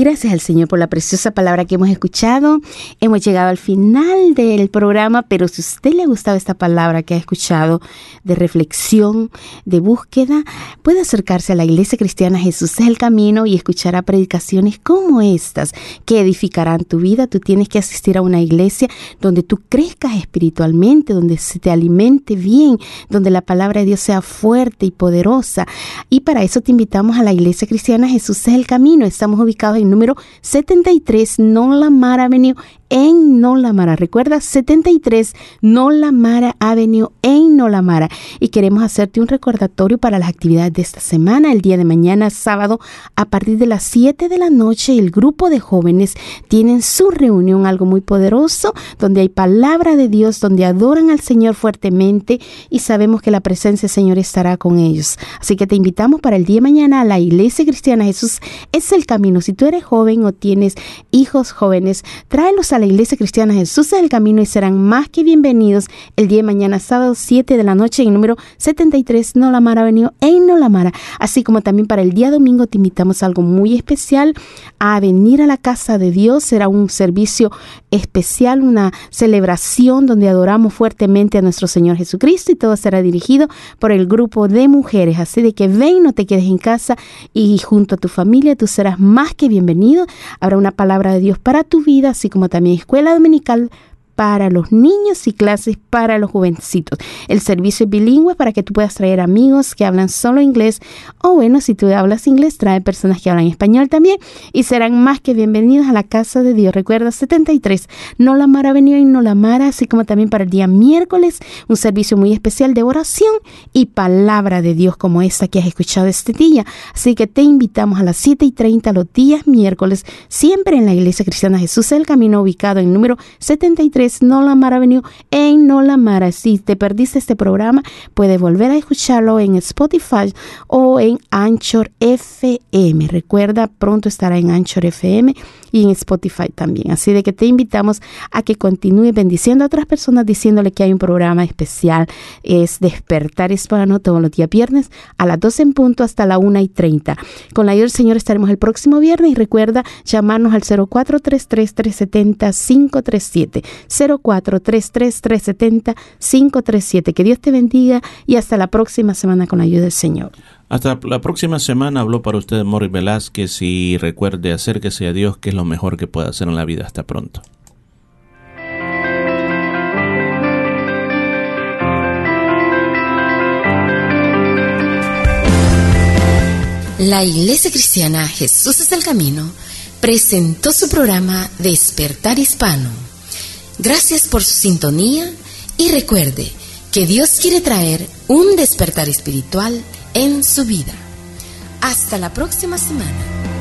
Gracias al Señor por la preciosa palabra que hemos escuchado. Hemos llegado al final del programa, pero si a usted le ha gustado esta palabra que ha escuchado de reflexión, de búsqueda, puede acercarse a la Iglesia Cristiana Jesús es el Camino y escuchará predicaciones como estas que edificarán tu vida. Tú tienes que asistir a una iglesia donde tú crezcas espiritualmente, donde se te alimente bien, donde la palabra de Dios sea fuerte y poderosa. Y para eso te invitamos a la Iglesia Cristiana Jesús es el Camino. Estamos ubicados en número 73 Nolamara Avenue en Nolamara. Recuerda 73 Nolamara Avenue en Nolamara. Y queremos hacerte un recordatorio para las actividades de esta semana. El día de mañana, sábado, a partir de las 7 de la noche, el grupo de jóvenes tienen su reunión, algo muy poderoso, donde hay palabra de Dios, donde adoran al Señor fuertemente y sabemos que la presencia del Señor estará con ellos. Así que te invitamos para el día de mañana a la Iglesia Cristiana Jesús es el camino. Si tú eres joven o tienes hijos jóvenes, tráelos a la Iglesia Cristiana Jesús es el camino y serán más que bienvenidos el día de mañana, sábado 7 de la noche, en el número 73 Nolamara Avenue en Nolamara. Así como también para el día domingo te invitamos algo muy especial, a venir a la casa de Dios. Será un servicio especial, una celebración donde adoramos fuertemente a nuestro Señor Jesucristo y todo será dirigido por el grupo de mujeres. Así de que ven, no te quedes en casa y junto a tu familia tú serás más que bienvenido. Habrá una palabra de Dios para tu vida, así como también escuela dominical para los niños y clases para los jovencitos. El servicio es bilingüe para que tú puedas traer amigos que hablan solo inglés o bueno, si tú hablas inglés, trae personas que hablan español también y serán más que bienvenidos a la casa de Dios. Recuerda 73, no la Mara venido y no la Mara, así como también para el día miércoles, un servicio muy especial de oración y palabra de Dios como esta que has escuchado este día. Así que te invitamos a las 7 y 30 los días miércoles, siempre en la Iglesia Cristiana Jesús el Camino, ubicado en número 73 Nolamara Avenue en Nolamara. Si te perdiste este programa, puedes volver a escucharlo en Spotify o en Anchor FM. Recuerda, pronto estará en Anchor FM y en Spotify también. Así de que te invitamos a que continúes bendiciendo a otras personas diciéndole que hay un programa especial. Es Despertar Hispano todos los días viernes a las 12 en punto hasta la 1 y 30. Con la ayuda del Señor estaremos el próximo viernes y recuerda llamarnos al 0433-370-537. 0433-370-537. Que Dios te bendiga y hasta la próxima semana con la ayuda del Señor. Hasta la próxima semana habló para usted Morris Velázquez y recuerde acérquese a Dios que es lo mejor que puede hacer en la vida. Hasta pronto. La Iglesia Cristiana Jesús es el Camino presentó su programa Despertar Hispano. Gracias por su sintonía y recuerde que Dios quiere traer un despertar espiritual en su vida. Hasta la próxima semana.